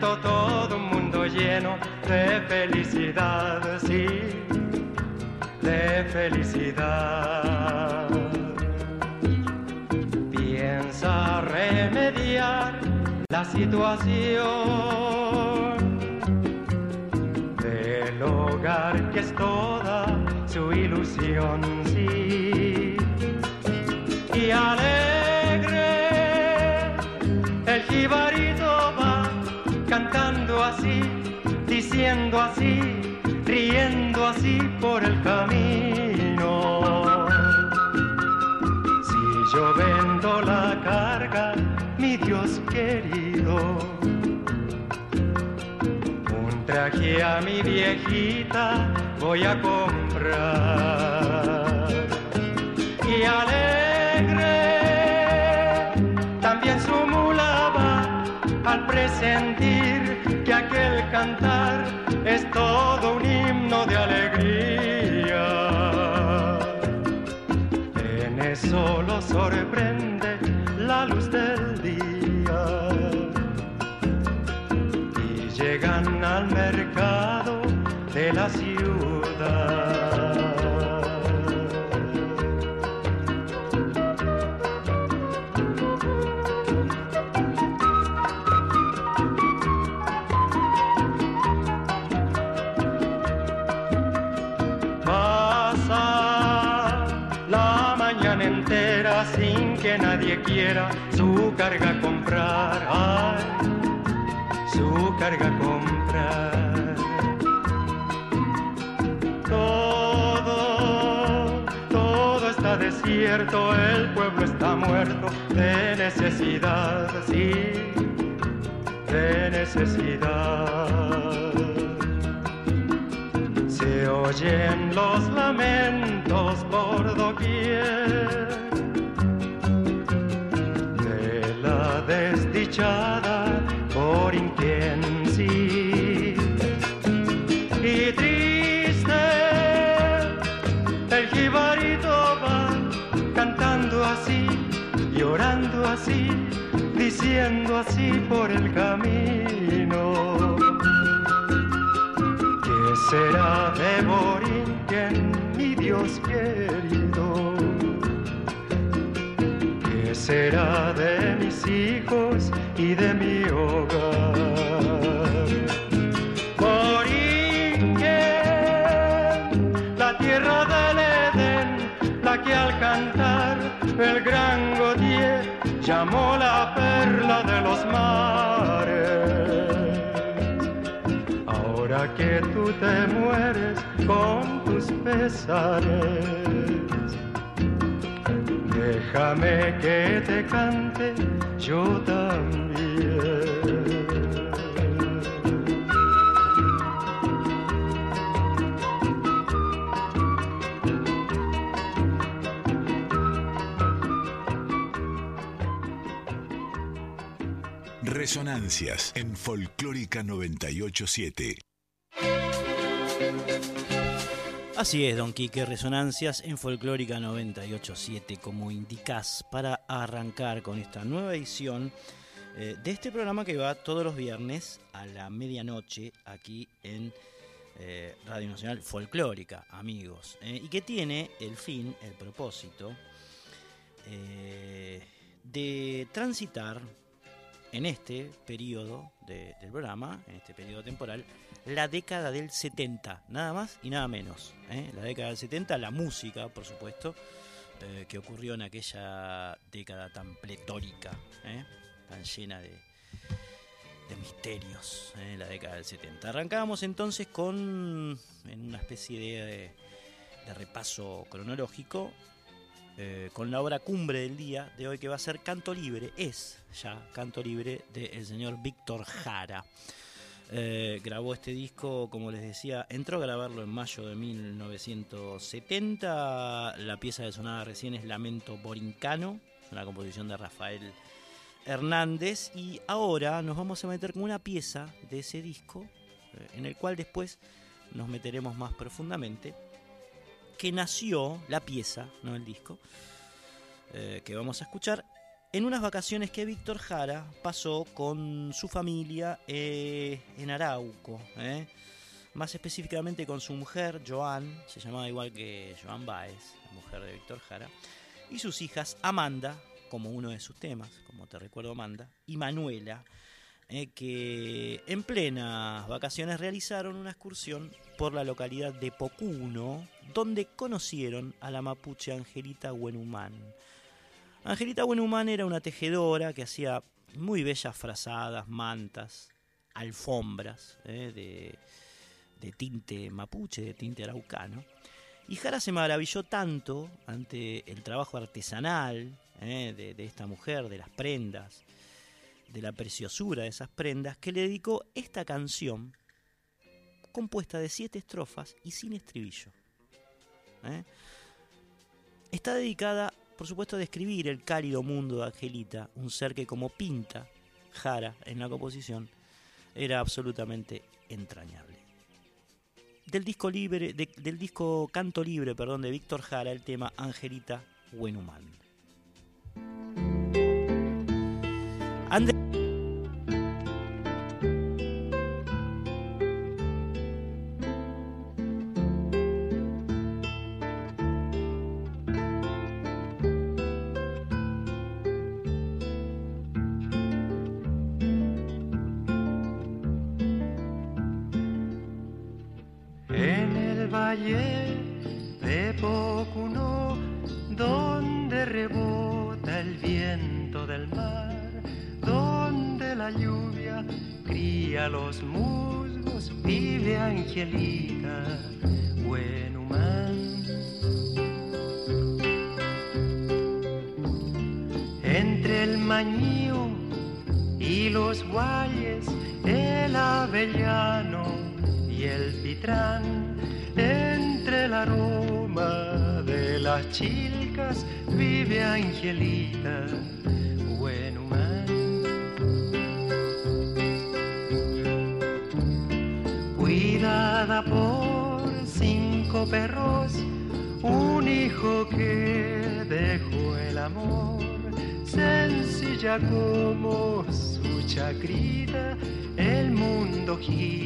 Todo un mundo lleno de felicidad, sí, de felicidad. Piensa remediar la situación mi viejita voy a comprar. Y alegre también su mula va al presentir que aquel cantar es todo un himno de alegría. En eso lo sorprende la luz del día. Y llegan al mercado de la mañana entera sin que nadie quiera su carga comprar. Su carga. Desierto, el pueblo está muerto de necesidad, sí, de necesidad. Se oyen los lamentos por doquier de la desdichada diciendo así por el camino. ¿Qué será de Borinquen, mi Dios querido? ¿Qué será de mis hijos y de mi hogar? Llamó la perla de los mares. Ahora que tú te mueres con tus pesares, déjame que te cante yo también. Resonancias en Folclórica 987. Así es, Don Quique, Resonancias en Folclórica 987, como indicás, para arrancar con esta nueva edición eh, de este programa que va todos los viernes a la medianoche aquí en eh, Radio Nacional Folclórica, amigos, eh, y que tiene el fin, el propósito de transitar en este periodo de- del programa, en este periodo temporal, la década del 70, nada más y nada menos. ¿eh? La década del 70, la música, por supuesto, eh, que ocurrió en aquella década tan pletórica, ¿eh? tan llena de, de misterios, ¿eh? la década del 70. Arrancábamos entonces con, en una especie de, de repaso cronológico, con la obra cumbre del día de hoy que va a ser Canto Libre, es ya Canto Libre del señor Víctor Jara. Eh, grabó este disco, como les decía, entró a grabarlo en mayo de 1970. La pieza de sonada recién es Lamento Borincano, una composición de Rafael Hernández. Y ahora nos vamos a meter con una pieza de ese disco, eh, en el cual después nos meteremos más profundamente, que nació la pieza, no el disco, eh, que vamos a escuchar en unas vacaciones que Víctor Jara pasó con su familia eh, en Arauco, eh. más específicamente con su mujer, Joan, se llamaba igual que Joan Baez, la mujer de Víctor Jara, y sus hijas Amanda, como uno de sus temas, como te recuerdo Amanda, y Manuela, que en plenas vacaciones realizaron una excursión por la localidad de Pocuno, donde conocieron a la mapuche Angelita Huenumán Angelita Buenhumán era una tejedora que hacía muy bellas frazadas, mantas, alfombras eh, de, tinte mapuche, de tinte araucano. Y Jara se maravilló tanto ante el trabajo artesanal eh, de esta mujer, de las prendas, de la preciosura de esas prendas, que le dedicó esta canción compuesta de siete estrofas y sin estribillo. Eh. Está dedicada por supuesto, describir el cálido mundo de Angelita, un ser que como pinta Jara en la composición, era absolutamente entrañable. Del disco libre, del disco Canto Libre, perdón, de Víctor Jara, el tema Angelita Buenhuman. como mundo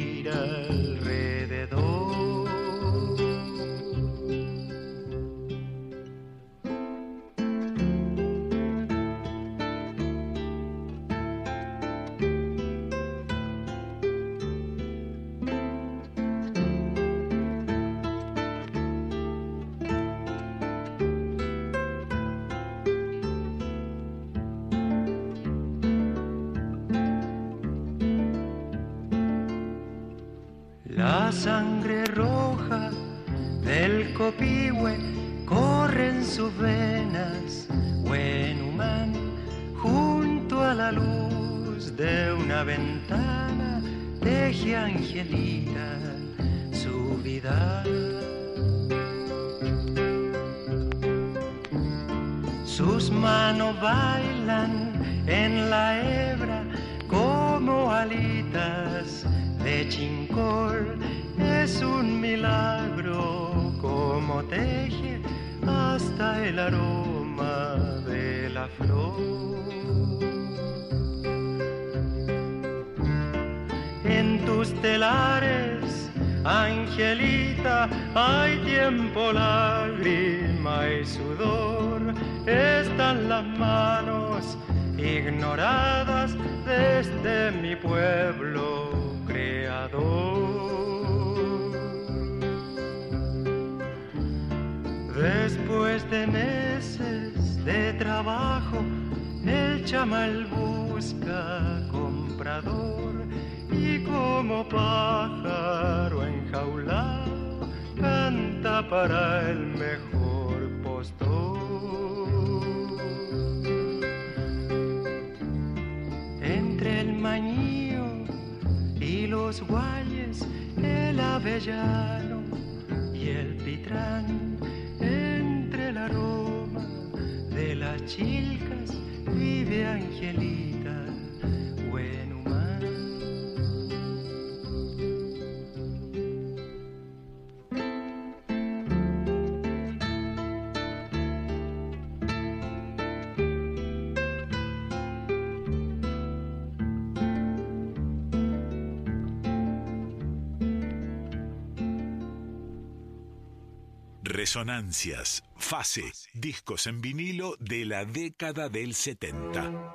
Resonancias, fase, discos en vinilo de la década del 70.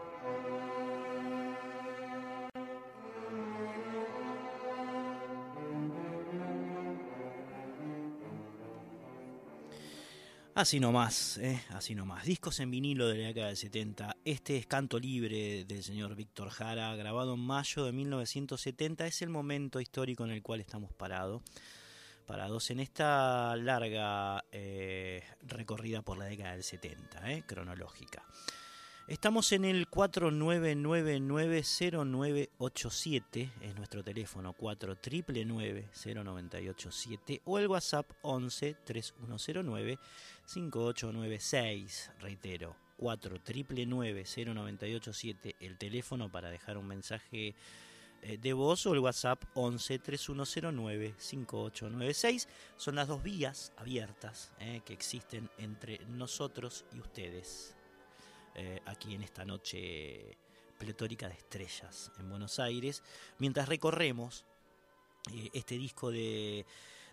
Así nomás, eh, así nomás. Discos en vinilo de la década del 70. Este es Canto Libre del señor Víctor Jara, grabado en mayo de 1970. Es el momento histórico en el cual estamos parados. Parados en esta larga eh, recorrida por la década del 70, eh, cronológica. Estamos en el 49990987, es nuestro teléfono 49990987 o el WhatsApp 11 3109 5896, reitero, 49990987 el teléfono para dejar un mensaje de voz o el WhatsApp 11 3109 5896. Son las dos vías abiertas eh, que existen entre nosotros y ustedes eh, aquí en esta noche pletórica de estrellas en Buenos Aires, mientras recorremos eh, este disco de,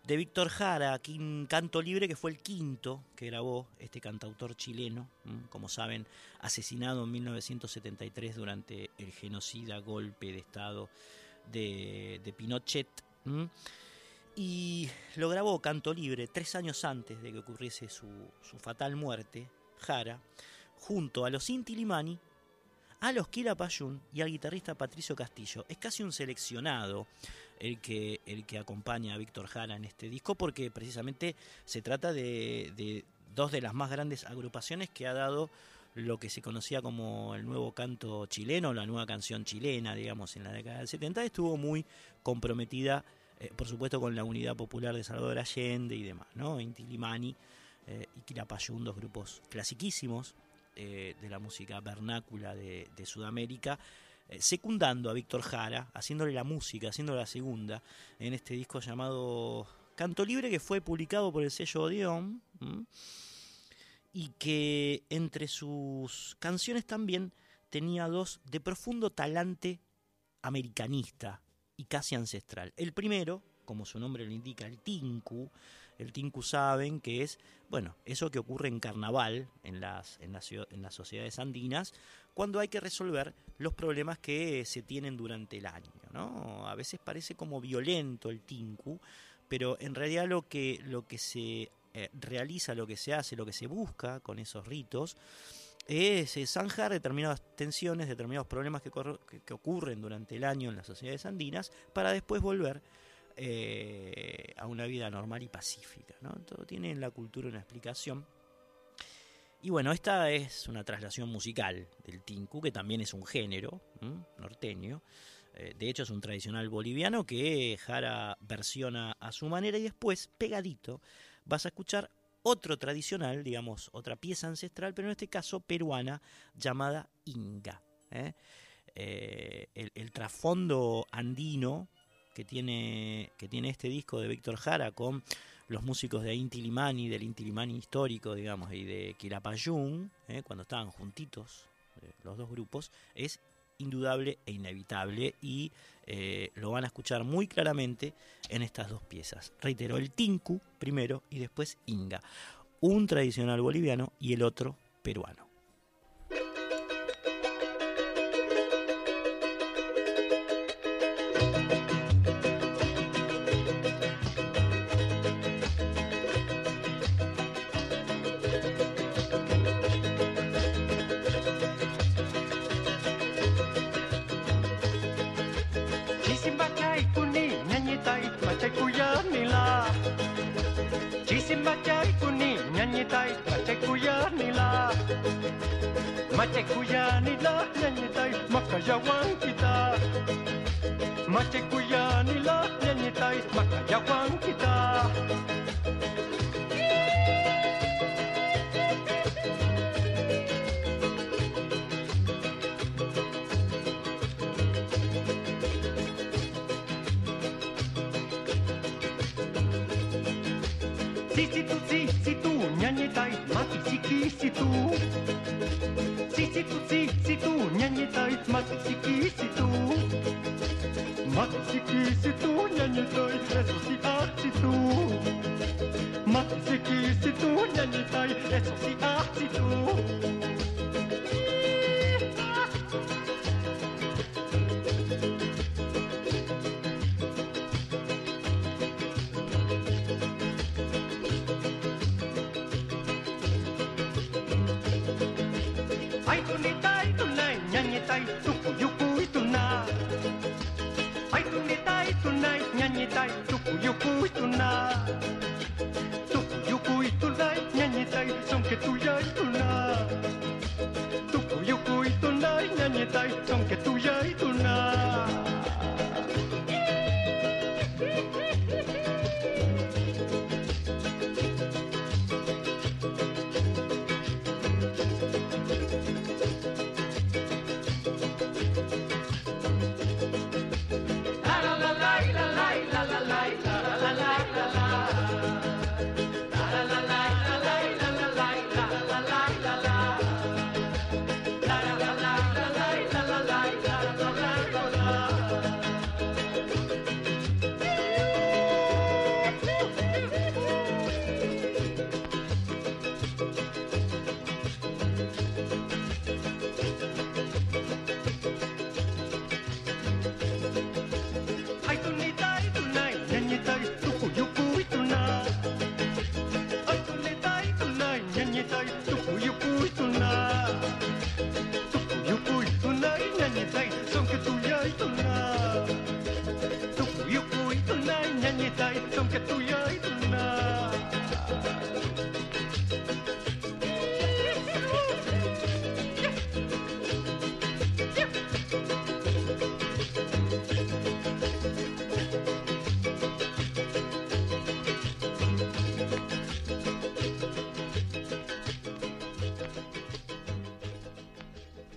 de Víctor Jara, Canto Libre, que fue el quinto que grabó este cantautor chileno, como saben, asesinado en 1973 durante el genocida golpe de Estado de, de Pinochet. Y lo grabó Canto Libre tres años antes de que ocurriese su, su fatal muerte, Jara, junto a los Inti Limani, a los Quilapayún y al guitarrista Patricio Castillo. Es casi un seleccionado el que, el que acompaña a Víctor Jara en este disco, porque precisamente se trata de, de dos de las más grandes agrupaciones que ha dado lo que se conocía como el nuevo canto chileno, la nueva canción chilena, digamos, en la década del 70, estuvo muy comprometida, eh, por supuesto, con la unidad popular de Salvador Allende y demás, ¿no? Inti eh, y Quilapayún, dos grupos clasiquísimos eh, de la música vernácula de, de Sudamérica, eh, secundando a Víctor Jara, haciéndole la música, haciéndole la segunda, en este disco llamado Canto Libre, que fue publicado por el sello Odeón, ¿m? y que entre sus canciones también tenía dos de profundo talante americanista y casi ancestral. El primero, como su nombre lo indica, el tinku, el tinku saben que es, bueno, eso que ocurre en carnaval, en las, en las, en las sociedades andinas, cuando hay que resolver los problemas que se tienen durante el año, ¿no? A veces parece como violento el tinku, pero en realidad lo que, lo que se eh, realiza, lo que se hace, lo que se busca con esos ritos, es zanjar determinadas tensiones, determinados problemas que, que, ocurren durante el año en las sociedades andinas, para después volver eh, a una vida normal y pacífica. ¿no? Todo tiene en la cultura una explicación. Y bueno, esta es una traslación musical del tinku, que también es un género norteño. Eh, de hecho, es un tradicional boliviano que Jara versiona a su manera y después, pegadito, vas a escuchar otro tradicional, digamos, otra pieza ancestral, pero en este caso peruana, llamada Inga. ¿eh? El, trasfondo andino que tiene, que tiene este disco de Víctor Jara con los músicos de Inti Limani, del Inti Limani histórico, digamos, y de Quilapayún, ¿eh? cuando estaban juntitos eh, los dos grupos, es indudable e inevitable y eh, lo van a escuchar muy claramente en estas dos piezas. Reitero, el Tinku primero y después Inga, un tradicional boliviano y el otro peruano. makayawan kita. Machekuyanilah nyanyitai makayawan kita. Si situ si situ nyanyitai mati siki situ. Si situ si situ matsiki situ matsiki situ nyanyi doi eso si a situ matsiki situ nyanyi tai si say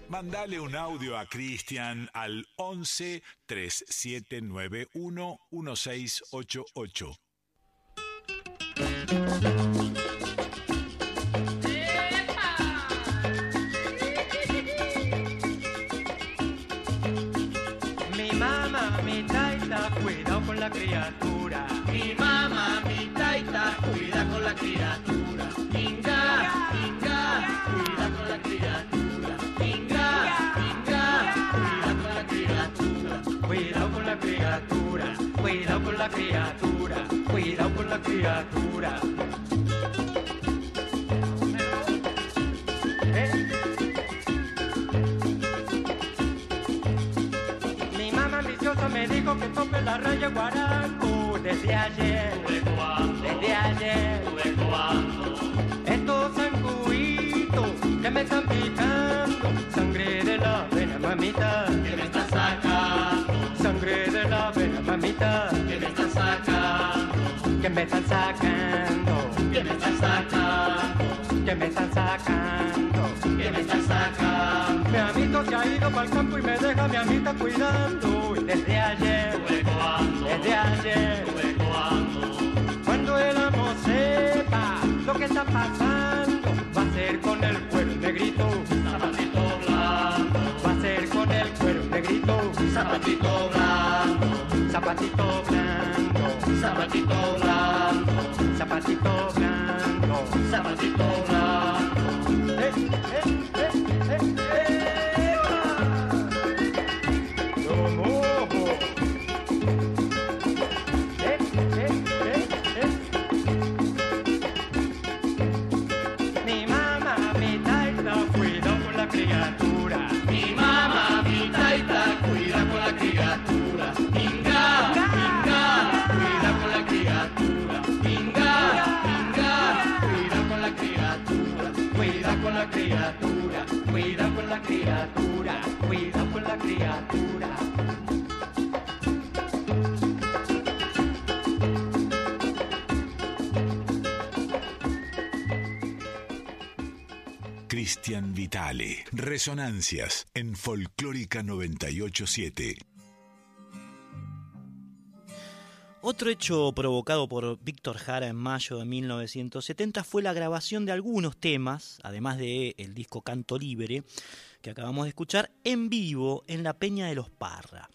Mandale un audio a Cristian al 11 3791 1688. Mi mamá, mi taita, cuidado con la criatura. Mi mamá, mi taita, cuida con la criatura. Cuidado con la criatura, cuidado con la criatura. Mi mamá ambiciosa me dijo que tope la raya guarango desde ayer, desde ayer. Estos zancuitos que me están picando, sangre de la vena, mamita. Mamita, que me está sacando, que me están sacando, que me está sacando, que me están sacando. que me está sacando. Mi amito se ha ido para el campo y me deja mi amita cuidando. Y desde ayer, desde ayer, cuando el amo sepa lo que está pasando, zapatito blanco, zapatito blanco, zapatito blanco, zapatito blanco. zapatito blanco. Criatura, cuidado con la criatura. Cristian Vitale. Resonancias en Folclórica 987. Otro hecho provocado por Víctor Jara en mayo de 1970 fue la grabación de algunos temas, además de el disco Canto Libre, que acabamos de escuchar, en vivo en la Peña de los Parra.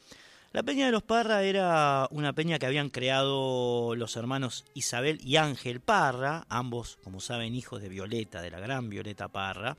La Peña de los Parra era una peña que habían creado los hermanos Isabel y Ángel Parra, ambos, como saben, hijos de Violeta, de la gran Violeta Parra,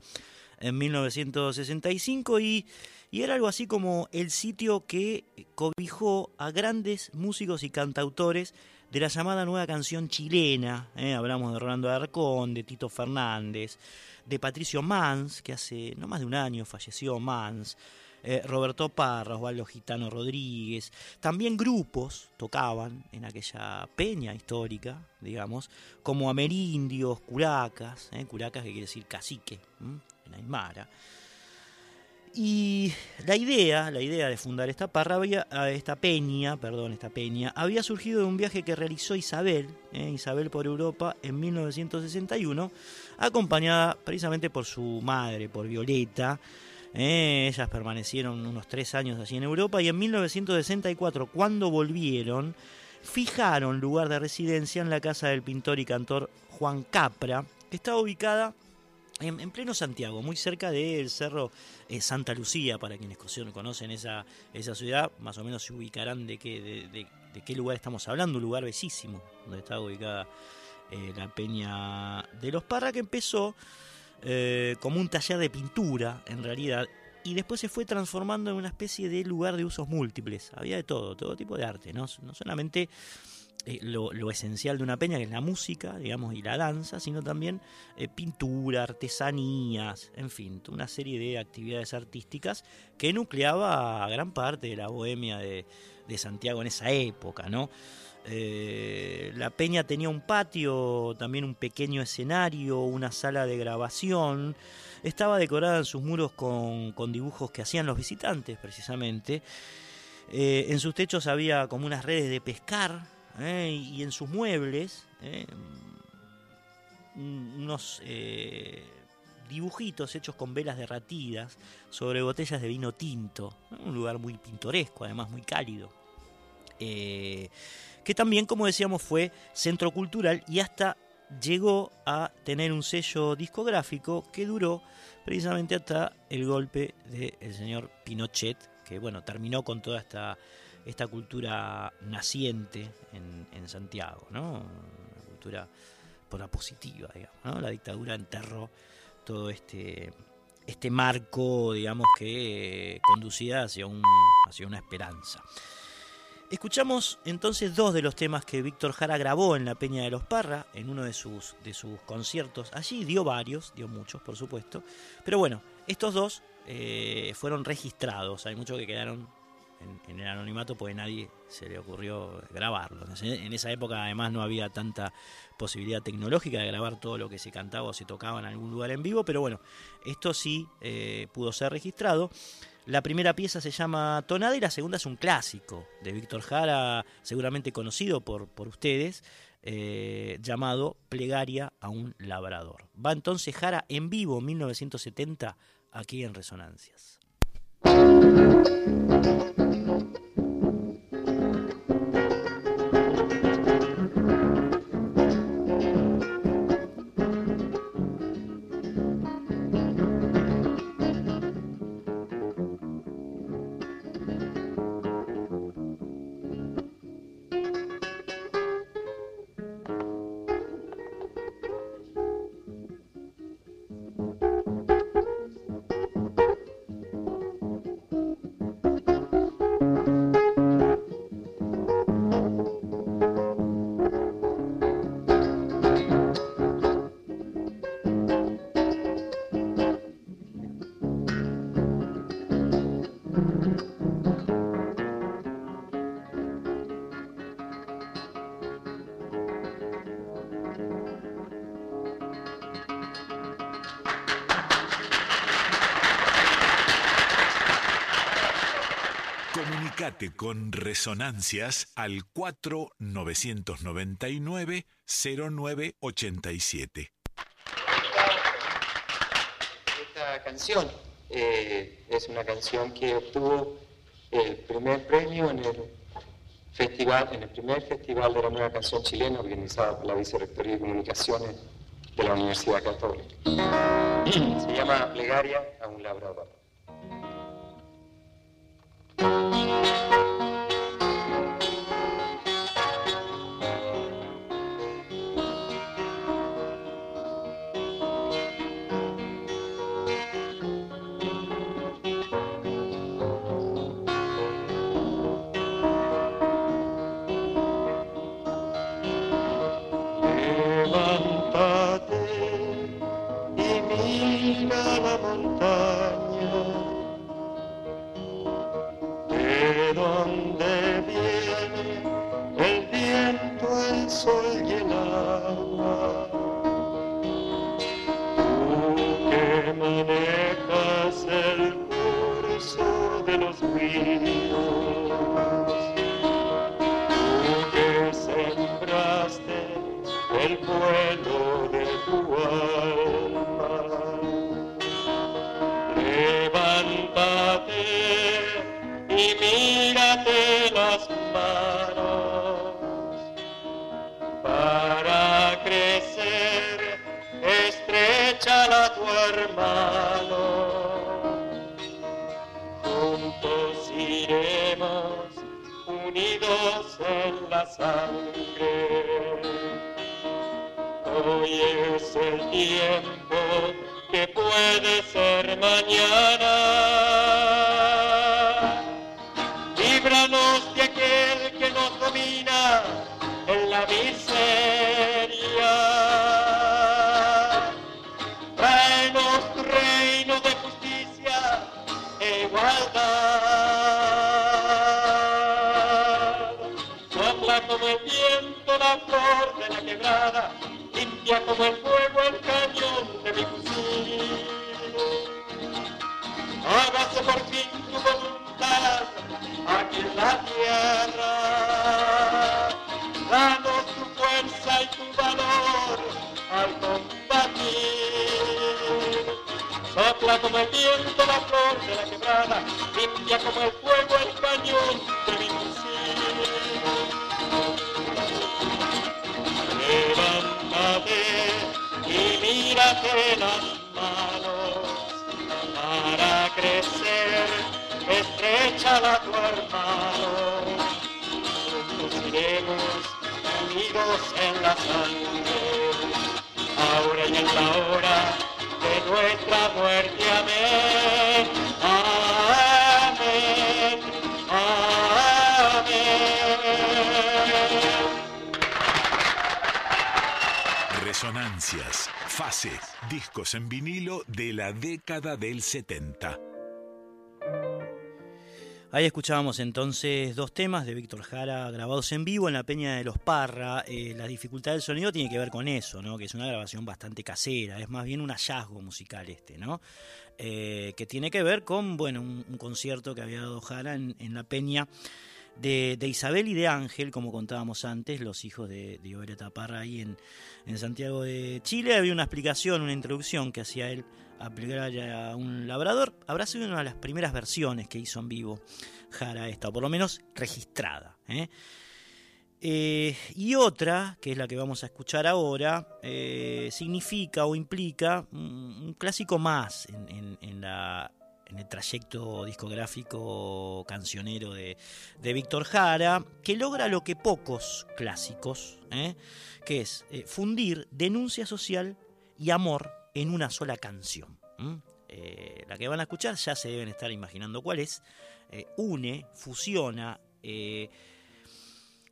en 1965 y, y era algo así como el sitio que cobijó a grandes músicos y cantautores de la llamada nueva canción chilena. ¿eh? Hablamos de Rolando Arcón, de Tito Fernández, de Patricio Mans, que hace no más de un año falleció Mans, eh, Roberto Parra, Osvaldo Gitano Rodríguez. También grupos tocaban en aquella peña histórica, digamos, como Amerindios, Curacas, ¿eh? Curacas que quiere decir cacique, en Aymara. Y la idea, la idea de fundar esta parra, había, ah, esta peña, perdón, esta peña, había surgido de un viaje que realizó Isabel, eh, Isabel por Europa en 1961, acompañada precisamente por su madre, por Violeta. Eh, ellas permanecieron unos tres años allí en Europa y en 1964, cuando volvieron, fijaron lugar de residencia en la casa del pintor y cantor Juan Capra, que estaba ubicada en, en pleno Santiago, muy cerca del cerro eh, Santa Lucía, para quienes co- conocen esa, esa ciudad, más o menos se ubicarán de qué, de, de- de qué lugar estamos hablando, un lugar bellísimo, donde está ubicada eh, la Peña de los Parra, que empezó eh, como un taller de pintura, en realidad, y después se fue transformando en una especie de lugar de usos múltiples. Había de todo, todo tipo de arte, no solamente eh, lo, esencial de una peña, que es la música, digamos, y la danza, sino también eh, pintura, artesanías, en fin, una serie de actividades artísticas que nucleaba a gran parte de la bohemia de, Santiago en esa época, ¿no? Eh, la peña tenía un patio, también un pequeño escenario, una sala de grabación. Estaba decorada en sus muros con, con dibujos que hacían los visitantes, precisamente. En sus techos había como unas redes de pescar ¿eh? y en sus muebles ¿eh? un- unos eh, dibujitos hechos con velas derratidas sobre botellas de vino tinto. Un lugar muy pintoresco, además muy cálido. Eh, que también, como decíamos, fue centro cultural y hasta llegó a tener un sello discográfico que duró precisamente hasta el golpe del señor Pinochet, que bueno, terminó con toda esta, esta cultura naciente en, Santiago, ¿no? Una cultura por la positiva, digamos. La dictadura enterró todo este, este marco, digamos, que eh, conducía hacia, un, hacia una esperanza. Escuchamos entonces dos de los temas que Víctor Jara grabó en la Peña de los Parra, en uno de sus, de sus conciertos. Allí dio varios, dio muchos, por supuesto. Pero bueno, estos dos eh, fueron registrados. Hay muchos que quedaron en, el anonimato porque nadie se le ocurrió grabarlos. En esa época además no había tanta posibilidad tecnológica de grabar todo lo que se cantaba o se tocaba en algún lugar en vivo, pero bueno, esto sí eh, pudo ser registrado. La primera pieza se llama Tonada y la segunda es un clásico de Víctor Jara, seguramente conocido por, por ustedes, eh, llamado Plegaria a un labrador. Va entonces Jara en vivo 1970 aquí en Resonancias. Thank Con Resonancias al 4999-0987. Esta canción eh, es una canción que obtuvo el primer premio en el festival, en el primer festival de la nueva canción chilena organizado por la Vicerrectoría de Comunicaciones de la Universidad Católica. Se llama Plegaria a un labrador. Hermano. Juntos iremos unidos en la sangre, ahora y en la hora de nuestra muerte. Amén. Amén. Amén. Resonancias, fase, discos en vinilo de la década del 70. Ahí escuchábamos entonces dos temas de Víctor Jara grabados en vivo en la Peña de los Parra. Eh, la dificultad del sonido tiene que ver con eso, ¿no? que es una grabación bastante casera, es más bien un hallazgo musical este, ¿no? Eh, que tiene que ver con bueno, un, concierto que había dado Jara en, la Peña de, Isabel y de Ángel, como contábamos antes, los hijos de, de Parra ahí en, en Santiago de Chile. Había una explicación, una introducción que hacía él aplicar a un labrador. Habrá sido una de las primeras versiones que hizo en vivo Jara esta, o por lo menos registrada. ¿eh? Eh, y otra, que es la que vamos a escuchar ahora, eh, significa o implica un, clásico más en, en- el trayecto discográfico cancionero de, de Víctor Jara, que logra lo que pocos clásicos, ¿eh? que es fundir denuncia social y amor en una sola canción. Eh, la que van a escuchar ya se deben estar imaginando cuál es. Eh, une, fusiona, eh,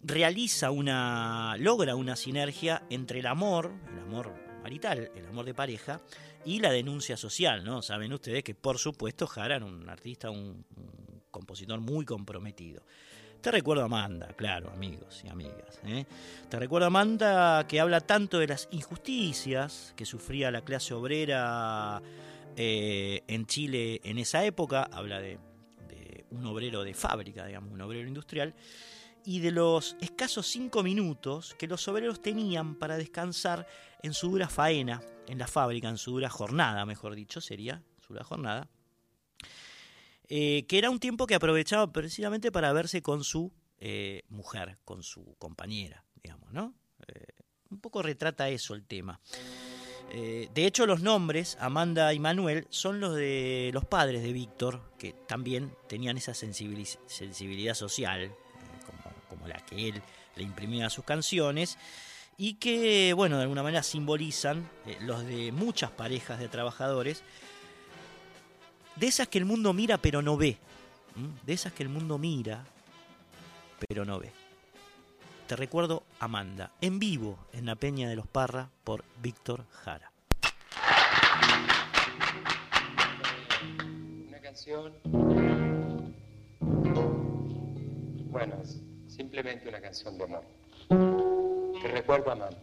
realiza una. logra una sinergia entre el amor, el amor marital, el amor de pareja, y la denuncia social, ¿no? Saben ustedes que por supuesto Jara un artista, un compositor muy comprometido. Te recuerdo a Amanda, claro, amigos y amigas. ¿eh? Te recuerdo a Amanda que habla tanto de las injusticias que sufría la clase obrera eh, en Chile en esa época. Habla de, de un obrero de fábrica, digamos, un obrero industrial, y de los escasos cinco minutos que los obreros tenían para descansar en su dura faena, en la fábrica, en su dura jornada, mejor dicho, sería su dura jornada, eh, que era un tiempo que aprovechaba precisamente para verse con su eh, mujer, con su compañera, digamos, ¿no? Eh, un poco retrata eso el tema. de hecho, los nombres, Amanda y Manuel, son los de los padres de Víctor, que también tenían esa sensibilidad social, como, la que él le imprimía a sus canciones, y que, bueno, de alguna manera simbolizan los de muchas parejas de trabajadores de esas que el mundo mira pero no ve. De esas que el mundo mira pero no ve. Te recuerdo Amanda, en vivo en la Peña de los Parra por Víctor Jara. Una canción. Bueno, es simplemente una canción de amor. Te recuerdo Amanda.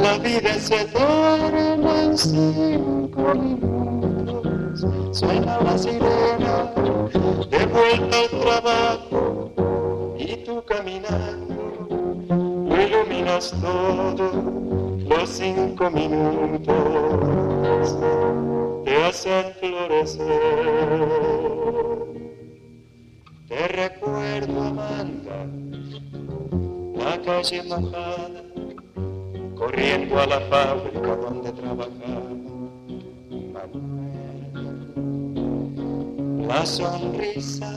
la vida se eterna en cinco minutos. Suena la sirena, de vuelta al trabajo, y tú caminando, lo iluminas todo, los cinco minutos te hacen florecer. Te recuerdo, Amanda, la calle mojada, corriendo a la fábrica donde trabajaba Manuel. La sonrisa,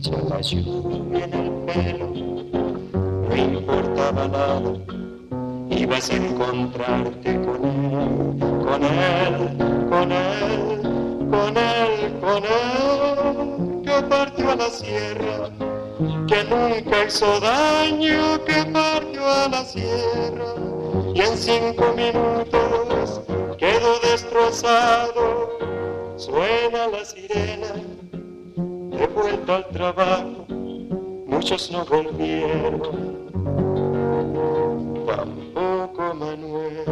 ya la lluvia en el pelo, no importaba nada ibas a encontrarte con él, con él, con él, con él, con él, que partió a la sierra, que nunca hizo daño, que partió a la sierra, y en cinco minutos quedó destrozado, suena la sirena, de vuelta al trabajo, muchos no volvieron tampoco Manuel.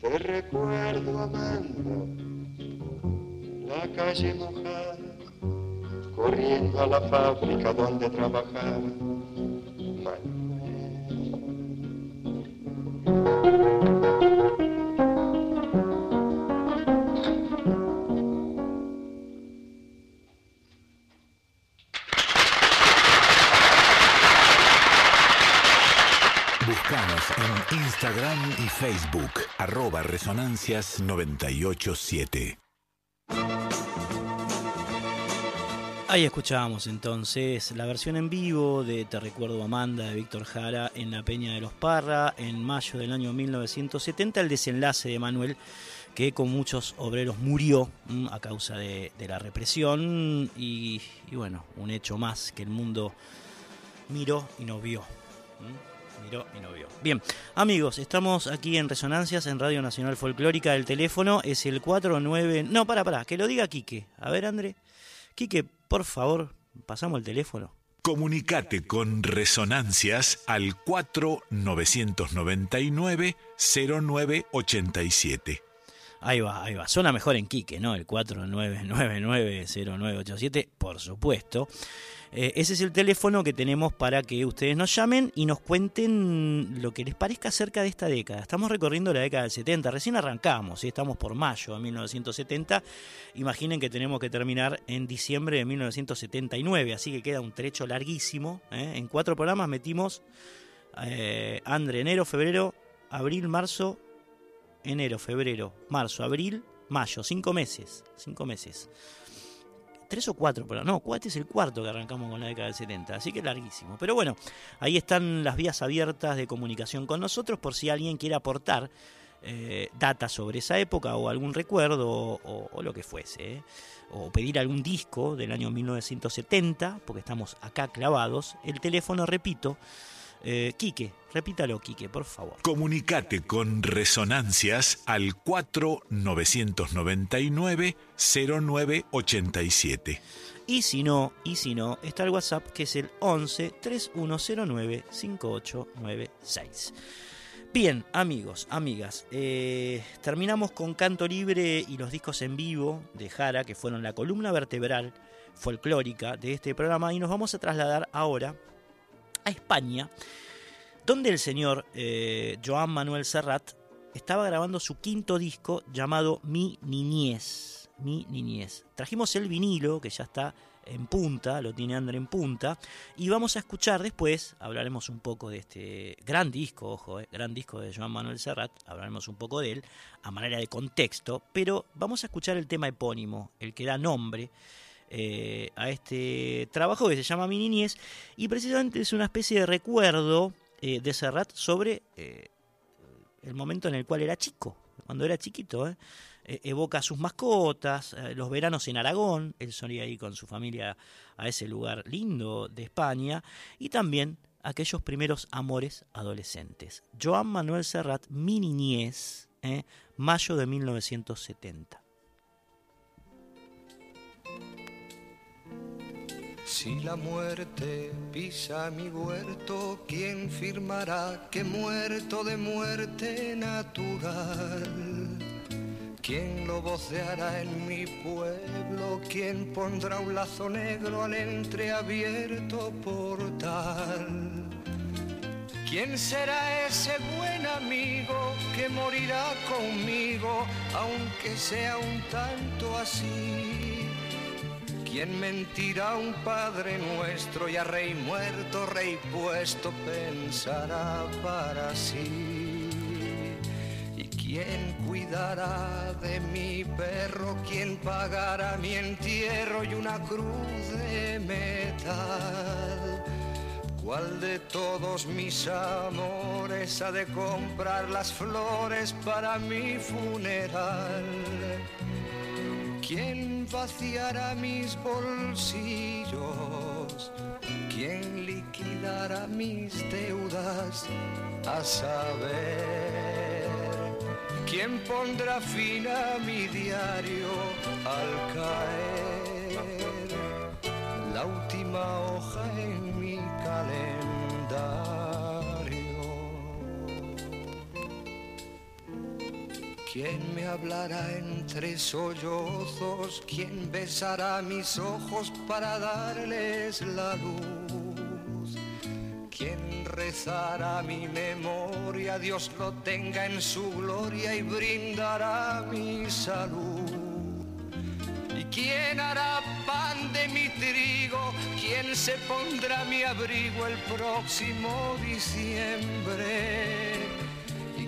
Te recuerdo amando la calle mojada, corriendo a la fábrica donde trabajaba Manuel. Instagram y Facebook, arroba Resonancias 987. Ahí escuchábamos entonces la versión en vivo de Te recuerdo Amanda de Víctor Jara en la Peña de los Parra en mayo del año 1970, el desenlace de Manuel que con muchos obreros murió mm, a causa de, la represión y, bueno, un hecho más que el mundo miró y no vio. Miró y no vio. Bien, amigos, estamos aquí en Resonancias en Radio Nacional Folclórica. El teléfono es el 49. No, para, para, que lo diga Quique. A ver, André. Quique, por favor, pasamos el teléfono. Comunicate con Resonancias al 4999-0987. Ahí va, ahí va. Suena mejor en Quique, ¿no? El 49990987, por supuesto. Eh, ese es el teléfono que tenemos para que ustedes nos llamen y nos cuenten lo que les parezca acerca de esta década. Estamos recorriendo la década del 70, recién arrancamos, ¿sí? estamos por mayo de 1970. Imaginen que tenemos que terminar en diciembre de 1979, así que queda un trecho larguísimo. ¿eh? En cuatro programas metimos eh, enero, febrero, abril, marzo, enero, febrero, marzo, abril, mayo, cinco meses, cinco meses tres o cuatro, pero no, este es el cuarto que arrancamos con la década del 70, así que larguísimo. Pero bueno, ahí están las vías abiertas de comunicación con nosotros por si alguien quiere aportar eh, data sobre esa época o algún recuerdo o, lo que fuese. ¿eh? O pedir algún disco del año 1970, porque estamos acá clavados. El teléfono, repito, eh, Quique, repítalo, Quique, por favor. Comunicate con Resonancias al 4999-0987. Y si no, y si no, está el WhatsApp que es el 11 3109 5896. Bien, amigos, amigas, eh, terminamos con Canto Libre y los discos en vivo de Jara, que fueron la columna vertebral folclórica de este programa, y nos vamos a trasladar ahora a España, donde el señor eh, Joan Manuel Serrat estaba grabando su quinto disco llamado Mi Niñez. Mi Niñez. Trajimos el vinilo, que ya está en punta, lo tiene André en punta, y vamos a escuchar después, hablaremos un poco de este gran disco, ojo, eh, gran disco de Joan Manuel Serrat, hablaremos un poco de él, a manera de contexto, pero vamos a escuchar el tema epónimo, el que da nombre eh, a este trabajo que se llama Mi Niñez y precisamente es una especie de recuerdo eh, de Serrat sobre eh, el momento en el cual era chico, cuando era chiquito. evoca a sus mascotas, los veranos en Aragón, él solía ir con su familia a ese lugar lindo de España y también aquellos primeros amores adolescentes. Joan Manuel Serrat, Mi Niñez, mayo de 1970. Si la muerte pisa mi huerto, ¿quién firmará que muerto de muerte natural? ¿Quién lo voceará en mi pueblo? ¿Quién pondrá un lazo negro al entreabierto portal? ¿Quién será ese buen amigo que morirá conmigo, aunque sea un tanto así? ¿Quién mentirá un Padre nuestro y a Rey muerto, Rey puesto pensará para sí? ¿Y quién cuidará de mi perro? ¿Quién pagará mi entierro y una cruz de metal? ¿Cuál de todos mis amores ha de comprar las flores para mi funeral? ¿Quién vaciará mis bolsillos? ¿Quién liquidará mis deudas? A saber, ¿quién pondrá fin a mi diario al caer la última hoja en mi calendario? ¿Quién me hablará entre sollozos? ¿Quién besará mis ojos para darles la luz? ¿Quién rezará mi memoria? Dios lo tenga en su gloria y brindará mi salud. ¿Y quién hará pan de mi trigo? ¿Quién se pondrá mi abrigo el próximo diciembre?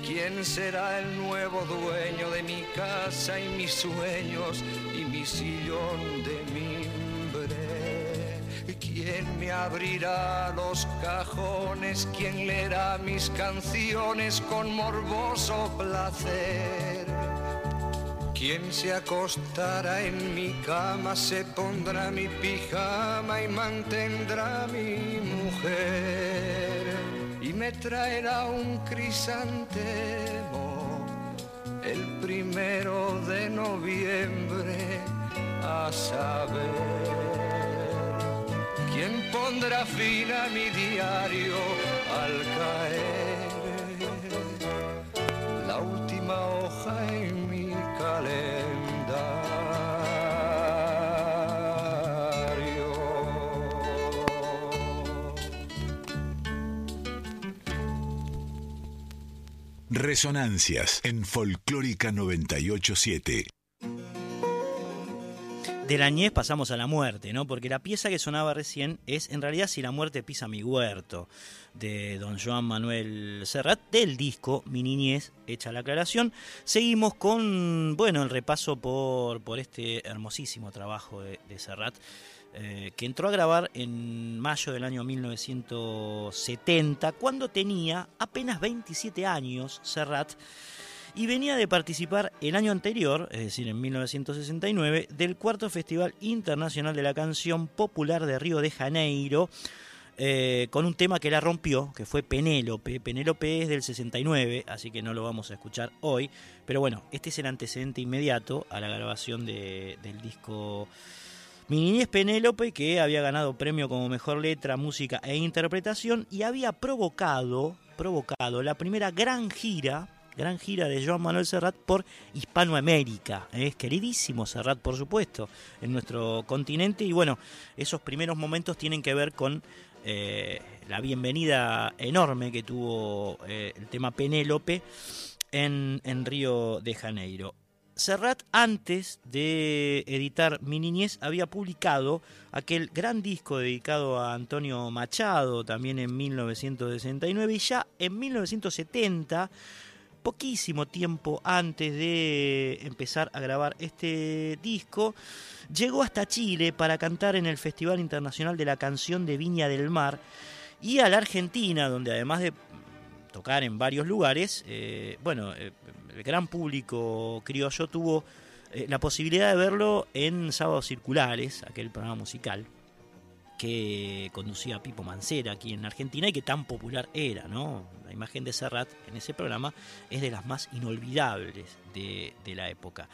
¿Quién será el nuevo dueño de mi casa y mis sueños y mi sillón de mimbre? ¿Quién me abrirá los cajones? ¿Quién leerá mis canciones con morboso placer? ¿Quién se acostará en mi cama, se pondrá mi pijama y mantendrá mi mujer? Me traerá un crisantemo el primero de noviembre a saber quién pondrá fin a mi diario al caer Resonancias en Folclórica 987. De la ñez pasamos a la muerte, ¿no? Porque la pieza que sonaba recién es en realidad Si la muerte pisa mi huerto, de don Joan Manuel Serrat, del disco Mi niñez, hecha la aclaración. Seguimos con, bueno, el repaso por, por este hermosísimo trabajo de Serrat, eh, que entró a grabar en mayo del año 1970, cuando tenía apenas 27 años Serrat y venía de participar el año anterior, es decir, en 1969, del cuarto Festival Internacional de la Canción Popular de Río de Janeiro, eh, con un tema que la rompió, que fue Penélope. Penélope es del 69, así que no lo vamos a escuchar hoy, pero bueno, este es el antecedente inmediato a la grabación de- del disco Mi niñez Penélope, que había ganado premio como mejor letra, música e interpretación y había provocado, provocado la primera gran gira, gran gira de Joan Manuel Serrat por Hispanoamérica. Es queridísimo Serrat, por supuesto, en nuestro continente. Y bueno, esos primeros momentos tienen que ver con eh, la bienvenida enorme que tuvo eh, el tema Penélope en, en Río de Janeiro. Serrat, antes de editar Mi Niñez, había publicado aquel gran disco dedicado a Antonio Machado, también en 1969, y ya en 1970, poquísimo tiempo antes de empezar a grabar este disco, llegó hasta Chile para cantar en el Festival Internacional de la Canción de Viña del Mar y a la Argentina, donde además de tocar en varios lugares, eh, bueno, eh, el gran público criollo tuvo eh, la posibilidad de verlo en Sábados Circulares, aquel programa musical que conducía Pipo Mancera aquí en Argentina y que tan popular era, ¿no? La imagen de Serrat en ese programa es de las más inolvidables de, la época.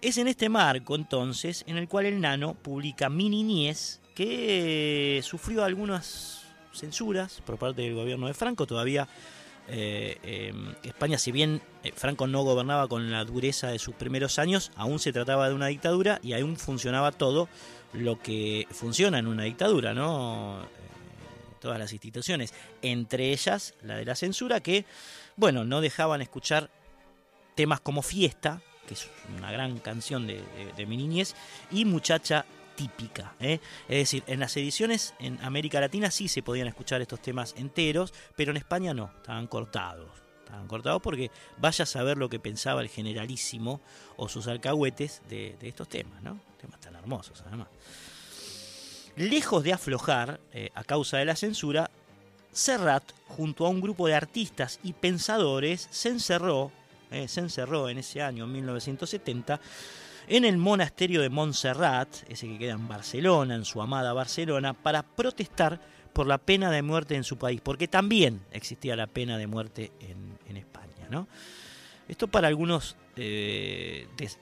Es en este marco, entonces, en el cual el nano publica Mi Niñez, que sufrió algunas censuras por parte del gobierno de Franco. Todavía eh, eh, España, si bien eh, Franco no gobernaba con la dureza de sus primeros años, aún se trataba de una dictadura y aún funcionaba todo lo que funciona en una dictadura, ¿no? Eh, todas las instituciones, entre ellas la de la censura, que, bueno, no dejaban escuchar temas como Fiesta, que es una gran canción de- de mi niñez, y Muchacha típica. ¿eh? Es decir, en las ediciones en América Latina sí se podían escuchar estos temas enteros, pero en España no, estaban cortados. Estaban cortados porque vaya a saber lo que pensaba el generalísimo o sus alcahuetes de, estos temas, ¿no? Temas tan hermosos, además. Lejos de aflojar eh, a causa de la censura, Serrat, junto a un grupo de artistas y pensadores, se encerró, eh, se encerró en ese año, 1970, en el monasterio de Montserrat, ese que queda en Barcelona, en su amada Barcelona, para protestar por la pena de muerte en su país, porque también existía la pena de muerte en, en España. ¿no? Esto para algunos eh, des-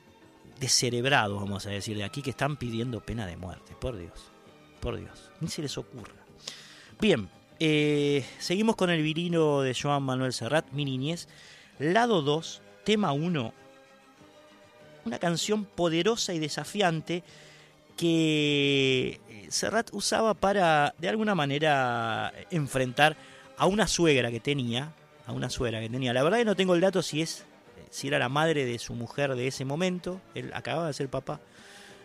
descerebrados, vamos a decir, de aquí, que están pidiendo pena de muerte, por Dios, por Dios, ni se les ocurra. Bien, eh, seguimos con el virino de Joan Manuel Serrat, Mi Niñez, lado 2, tema 1, una canción poderosa y desafiante que eh, Serrat usaba para, de alguna manera, enfrentar a una suegra que tenía, a una suegra que tenía. La verdad que no tengo el dato si es, si era la madre de su mujer de ese momento, él acababa de ser papá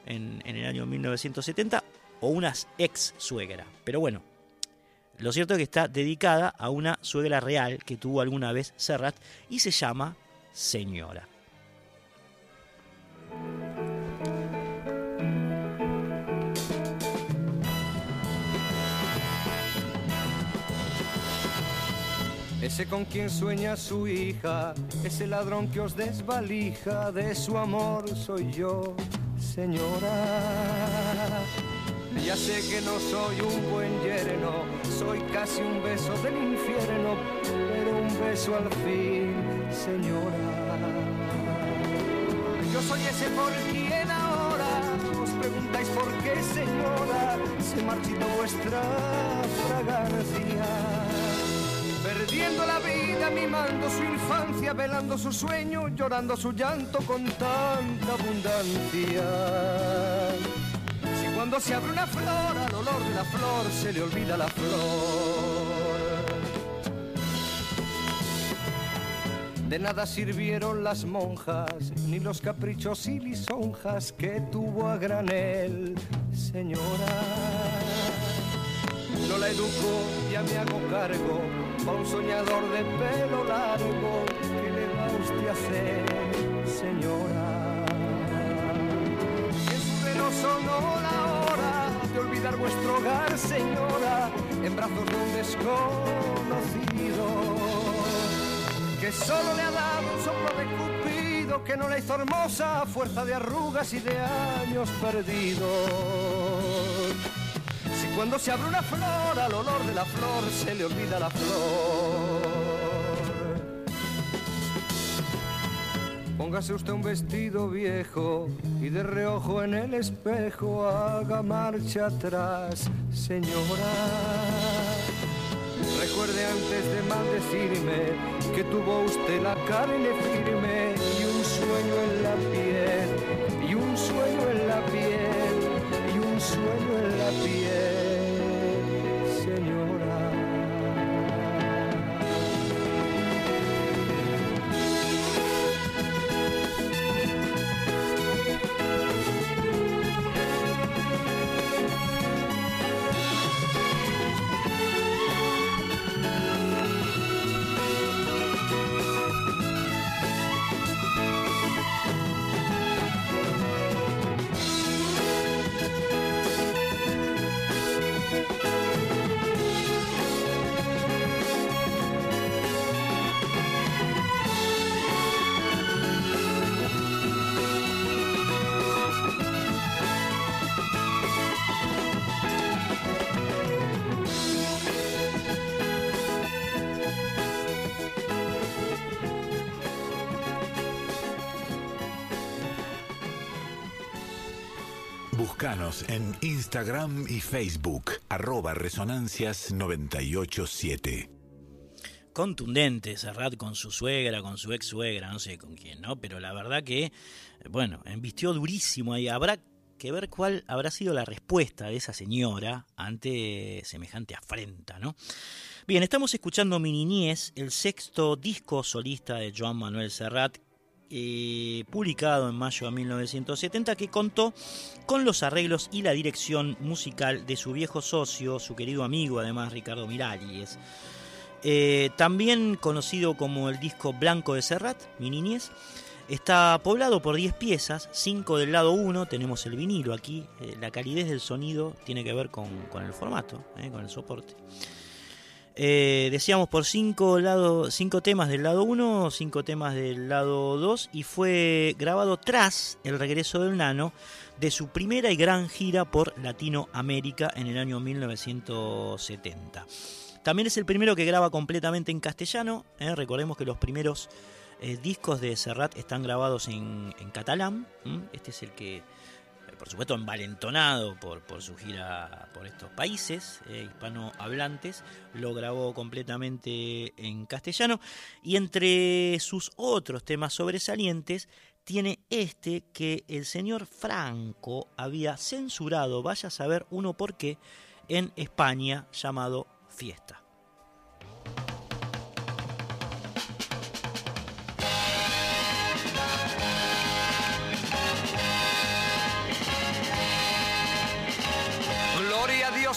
en, en el año 1970, o una ex suegra. Pero bueno, lo cierto es que está dedicada a una suegra real que tuvo alguna vez Serrat y se llama Señora. Ese con quien sueña su hija, ese ladrón que os desvalija, de su amor soy yo, señora. Ya sé que no soy un buen yerno, soy casi un beso del infierno, pero un beso al fin, señora. Soy ese por quien ahora os preguntáis por qué, señora, se marchitó vuestra fragancia. Perdiendo la vida, mimando su infancia, velando su sueño, llorando su llanto con tanta abundancia. Si cuando se abre una flor, al olor de la flor se le olvida la flor. De nada sirvieron las monjas, ni los caprichos y lisonjas que tuvo a granel, señora. No la educo, ya me hago cargo, a un soñador de pelo largo, ¿qué le va usted a hacer, señora? Su velo sonó la hora de olvidar vuestro hogar, señora, en brazos de un desconocido que solo le ha dado un soplo de cupido que no la hizo hermosa a fuerza de arrugas y de años perdidos. Si cuando se abre una flor al olor de la flor se le olvida la flor. Póngase usted un vestido viejo y de reojo en el espejo haga marcha atrás, señora. Recuerde antes de maldecirme que tuvo usted la carne firme y un sueño en la piel, y un sueño en la piel, y un sueño en la piel, señora. Búscanos en Instagram y Facebook, arroba resonancias 987. contundente Serrat con su suegra, con su ex suegra, no sé con quién, ¿no? Pero la verdad que, bueno, embistió durísimo ahí. Habrá que ver cuál habrá sido la respuesta de esa señora ante semejante afrenta, ¿no? Bien, estamos escuchando Mi Niñez, el sexto disco solista de Joan Manuel Serrat, eh, publicado en mayo de 1970, que contó con los arreglos y la dirección musical de su viejo socio, su querido amigo, además Ricardo Miralles. Eh, también conocido como el disco Blanco de Serrat, Mi Niñez, está poblado por 10 piezas, 5 del lado 1, tenemos el vinilo aquí, eh, la calidez del sonido tiene que ver con, el formato, eh, con el soporte. Eh, decíamos por 5 cinco temas del lado 1, 5 temas del lado 2 y fue grabado tras el regreso del Nano de su primera y gran gira por Latinoamérica en el año 1970. También es el primero que graba completamente en castellano. ¿eh? Recordemos que los primeros eh, discos de Serrat están grabados en, en catalán. Este es el que, por supuesto, envalentonado por, su gira por estos países eh, hispanohablantes, lo grabó completamente en castellano. Y entre sus otros temas sobresalientes, tiene este que el señor Franco había censurado, vaya a saber uno por qué, en España llamado Fiesta.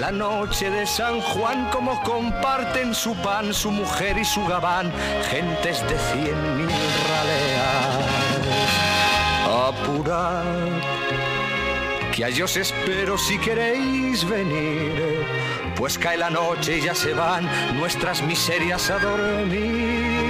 La noche de San Juan como comparten su pan, su mujer y su gabán, gentes de cien mil raleas. Apurad, que allí os espero si queréis venir, pues cae la noche y ya se van nuestras miserias a dormir.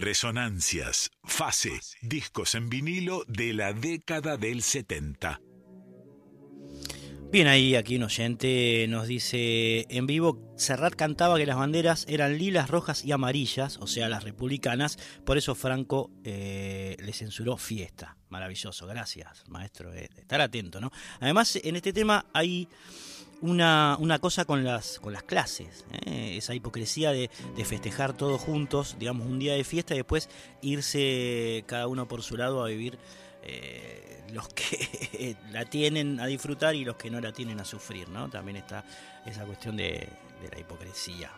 Resonancias, fase, discos en vinilo de la década del 70. Bien, ahí aquí un oyente nos dice en vivo, Serrat cantaba que las banderas eran lilas, rojas y amarillas, o sea, las republicanas, por eso Franco eh, le censuró fiesta. Maravilloso, gracias, maestro, eh, estar atento, ¿no? Además, en este tema hay una, una cosa con las, con las clases, ¿eh? esa hipocresía de, de festejar todos juntos, digamos, un día de fiesta y después irse cada uno por su lado a vivir eh, los que la tienen a disfrutar y los que no la tienen a sufrir, ¿no? También está esa cuestión de, de la hipocresía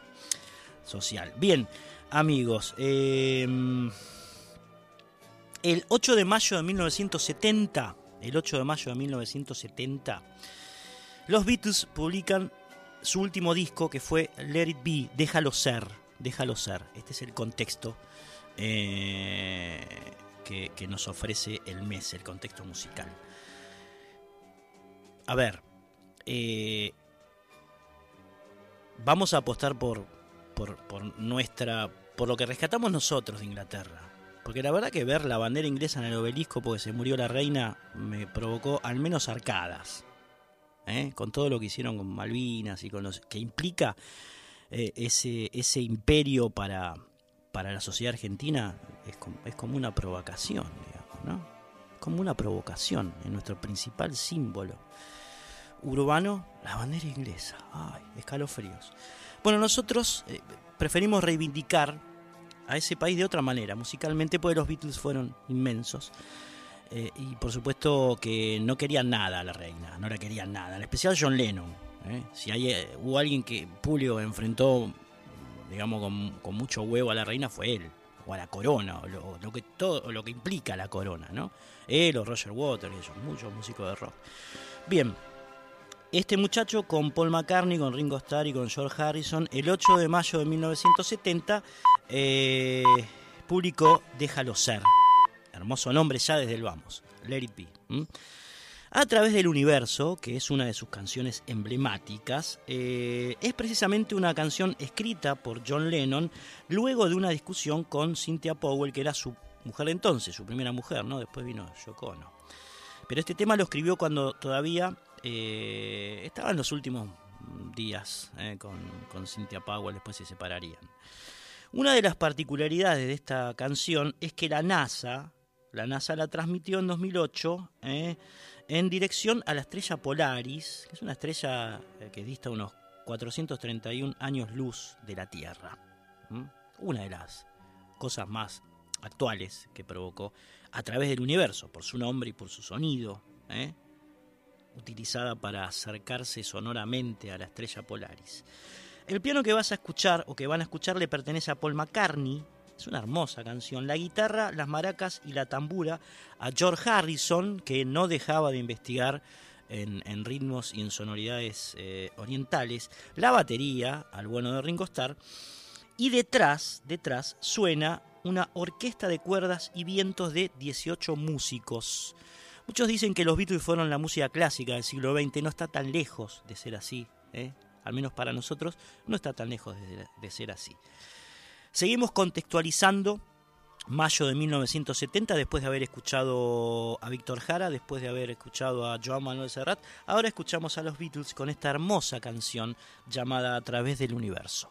social. Bien, amigos, eh, el 8 de mayo de 1970, el 8 de mayo de 1970, los Beatles publican su último disco que fue Let It Be, Déjalo Ser, Déjalo Ser. Este es el contexto eh, que, nos ofrece el mes, el contexto musical. A ver, eh, vamos a apostar por, por, por nuestra, por lo que rescatamos nosotros de Inglaterra. Porque la verdad que ver la bandera inglesa en el obelisco porque se murió la reina me provocó al menos arcadas. ¿Eh? Con todo lo que hicieron con Malvinas y con los que implica eh, ese, ese imperio para, para la sociedad argentina, es como, es como una provocación, digamos, ¿no? Como una provocación en nuestro principal símbolo urbano, la bandera inglesa. Ay, escalofríos. Bueno, nosotros eh, preferimos reivindicar a ese país de otra manera, musicalmente, porque los Beatles fueron inmensos. Eh, y por supuesto que no querían nada a la reina, no la querían nada, en especial John Lennon. ¿eh? Si hay, eh, hubo alguien que Pulio enfrentó, digamos, con, mucho huevo a la reina, fue él, o a la corona, o lo, lo, que, todo, lo que implica la corona, ¿no? Él o Roger Waters, ellos, muchos músicos de rock. Bien, este muchacho con Paul McCartney, con Ringo Starr y con George Harrison, el 8 de mayo de 1970, eh, publicó Déjalo ser. Hermoso nombre ya desde el vamos, Let It Be. A través del universo, que es una de sus canciones emblemáticas, eh, es precisamente una canción escrita por John Lennon luego de una discusión con Cynthia Powell, que era su mujer de entonces, su primera mujer, ¿no? Después vino Yoko. Pero este tema lo escribió cuando todavía eh, estaba en los últimos días eh, con, con Cynthia Powell, después se separarían. Una de las particularidades de esta canción es que la NASA, la NASA la transmitió en 2008 eh, en dirección a la estrella Polaris, que es una estrella eh, que dista unos 431 años luz de la Tierra. Una de las cosas más actuales que provocó a través del universo, por su nombre y por su sonido, ¿eh? utilizada para acercarse sonoramente a la estrella Polaris. El piano que vas a escuchar o que van a escuchar le pertenece a Paul McCartney. Es una hermosa canción. La guitarra, las maracas y la tambura a George Harrison, que no dejaba de investigar en, ritmos y en sonoridades eh, orientales. La batería al bueno de Ringo Starr. Y detrás, detrás suena una orquesta de cuerdas y vientos de 18 músicos. Muchos dicen que los Beatles fueron la música clásica del siglo XX. No está tan lejos de ser así. ¿eh? al menos para nosotros, no está tan lejos de ser así. Seguimos contextualizando mayo de 1970, después de haber escuchado a Víctor Jara, después de haber escuchado a Joan Manuel Serrat, ahora escuchamos a los Beatles con esta hermosa canción llamada A través del universo.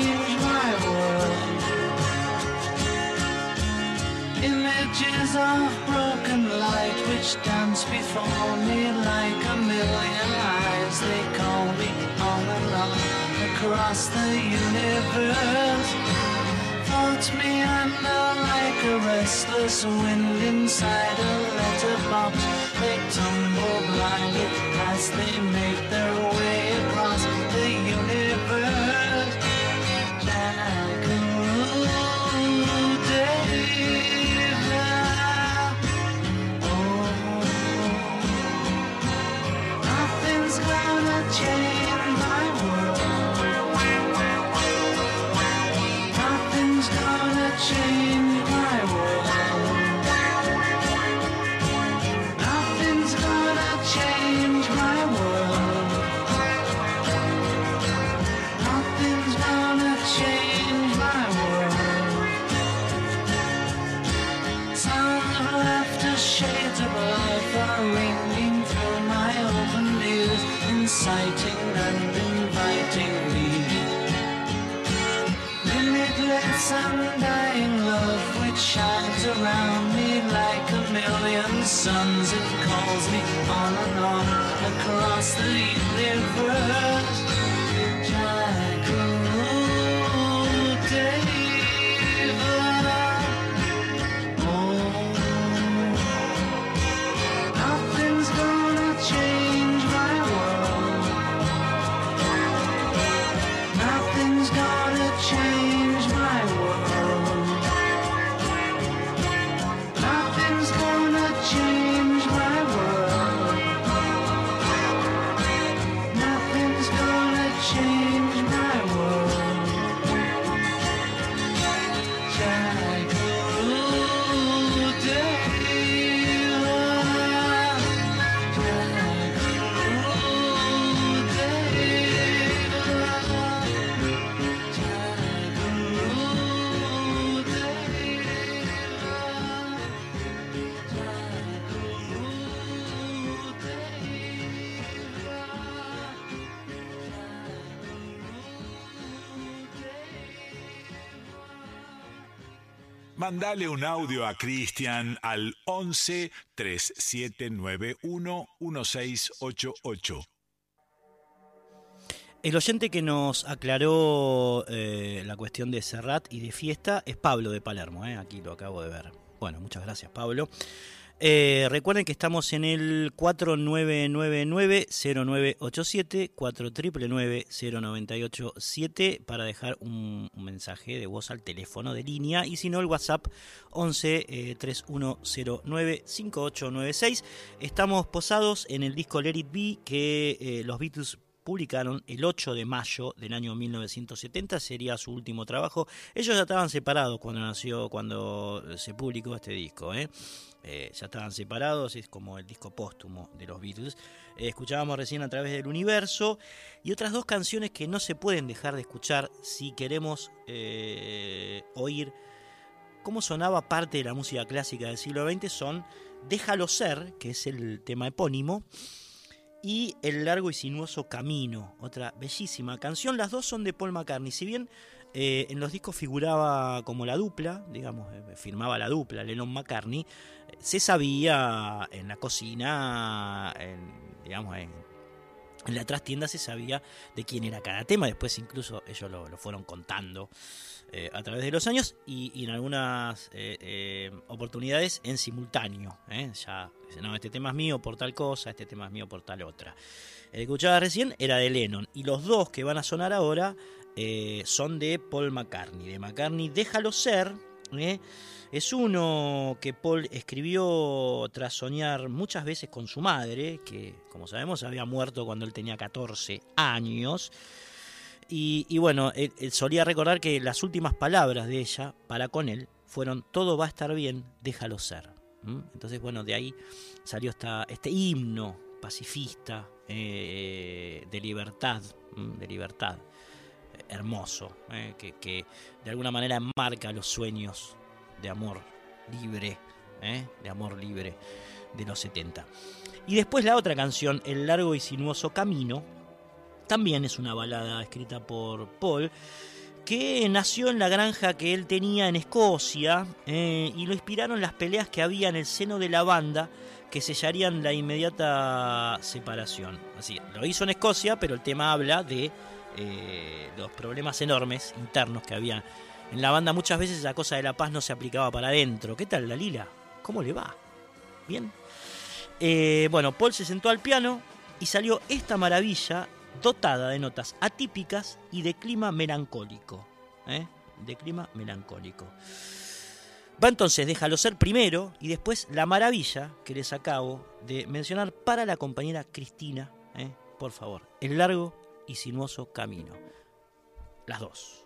Images of broken light which dance before me like a million eyes. They call me on and on across the universe. Floats me under like a restless wind inside a letterbox. They tumble blindly as they make their way across Mandale un audio a Cristian al 11 3791 1688. El oyente que nos aclaró eh, la cuestión de Serrat y de fiesta es Pablo de Palermo, eh, aquí lo acabo de ver. Bueno, muchas gracias Pablo. Eh, recuerden que estamos en el 4999-0987, 4999-0987 para dejar un, mensaje de voz al teléfono de línea y si no el WhatsApp 11 eh, 3109 5896. Estamos posados en el disco Let It Be que eh, los Beatles publicaron el 8 de mayo del año 1970, sería su último trabajo. Ellos ya estaban separados cuando nació, cuando se publicó este disco, ¿eh? Eh, ya estaban separados, es como el disco póstumo de los Beatles. Eh, escuchábamos recién a través del universo y otras dos canciones que no se pueden dejar de escuchar si queremos eh, oír cómo sonaba parte de la música clásica del siglo XX son Déjalo ser, que es el tema epónimo, y El largo y sinuoso camino, otra bellísima canción. Las dos son de Paul McCartney. Si bien en los discos figuraba como la dupla, digamos, firmaba la dupla Lennon McCartney, se sabía en la cocina, en, digamos, en, la trastienda se sabía de quién era cada tema. Después incluso ellos lo, lo fueron contando eh, a través de los años y, en algunas eh, eh, oportunidades en simultáneo. Ya, no, este tema es mío por tal cosa, este tema es mío por tal otra. El escuchaba recién era de Lennon y los dos que van a sonar ahora son de Paul McCartney. De McCartney, Déjalo ser. Es uno que Paul escribió tras soñar muchas veces con su madre, que como sabemos había muerto cuando él tenía 14 años. Y, bueno, él, solía recordar que las últimas palabras de ella para con él fueron todo va a estar bien, déjalo ser. Entonces, bueno, de ahí salió esta, este himno pacifista eh, de libertad, de libertad, eh, hermoso, eh, que, que de alguna manera enmarca los sueños de amor libre, ¿eh? de amor libre de los 70. Y después la otra canción, El largo y sinuoso camino, también es una balada escrita por Paul, que nació en la granja que él tenía en Escocia eh, y lo inspiraron las peleas que había en el seno de la banda que sellarían la inmediata separación. Así, lo hizo en Escocia, pero el tema habla de eh, los problemas enormes internos que había en la banda. Muchas veces la cosa de la paz no se aplicaba para adentro. ¿Qué tal, Dalila? ¿Cómo le va? ¿Bien? Eh, bueno, Paul se sentó al piano y salió esta maravilla dotada de notas atípicas y de clima melancólico. ¿eh? De clima melancólico. Va entonces, déjalo ser primero y después la maravilla que les acabo de mencionar para la compañera Cristina, ¿eh? por favor. El largo y sinuoso camino. Las dos.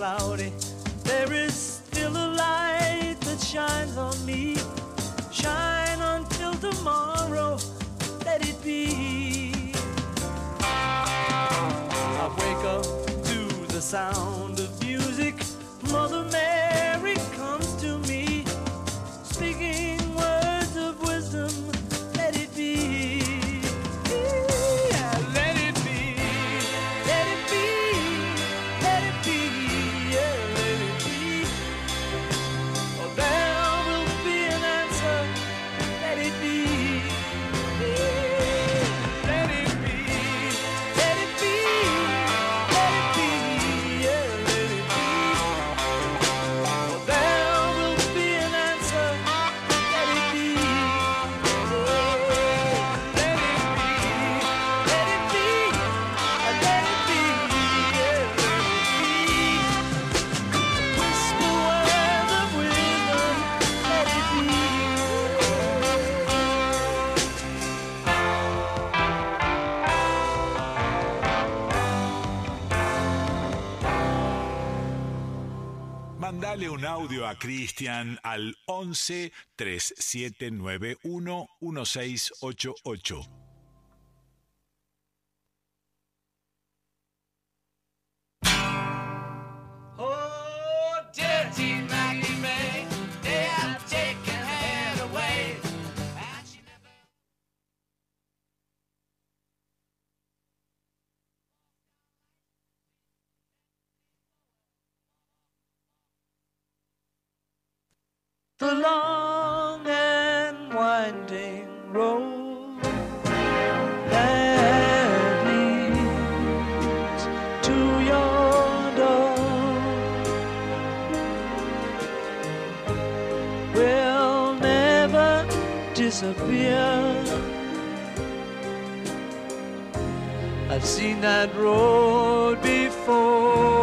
Cloudy, Mandale un audio a Cristian al 11 3791 1688. Oh, dirty Maggie the long and winding road that leads to your door will never disappear. I've seen that road before.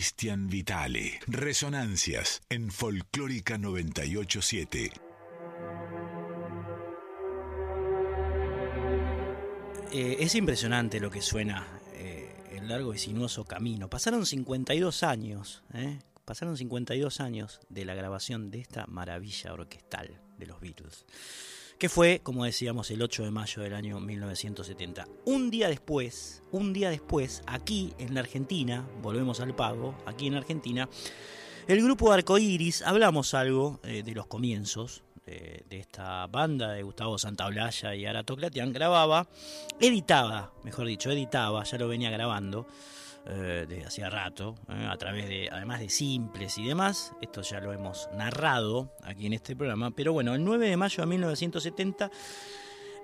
Cristian Vitale. Resonancias en Folclórica 987. Eh, es impresionante lo que suena eh, el largo y sinuoso camino. Pasaron 52 años, ¿eh? pasaron 52 años de la grabación de esta maravilla orquestal que fue, como decíamos, el 8 de mayo del año 1970. Un día después, un día después, aquí en la Argentina, volvemos al pago, aquí en Argentina, el grupo Arcoiris, hablamos algo eh, de los comienzos de, de esta banda de Gustavo Santaolalla y Aratoclatian, grababa, editaba, mejor dicho, editaba, ya lo venía grabando eh, desde hacía rato, eh, a través de, además de simples y demás, esto ya lo hemos narrado aquí en este programa, pero bueno, el 9 de mayo de 1970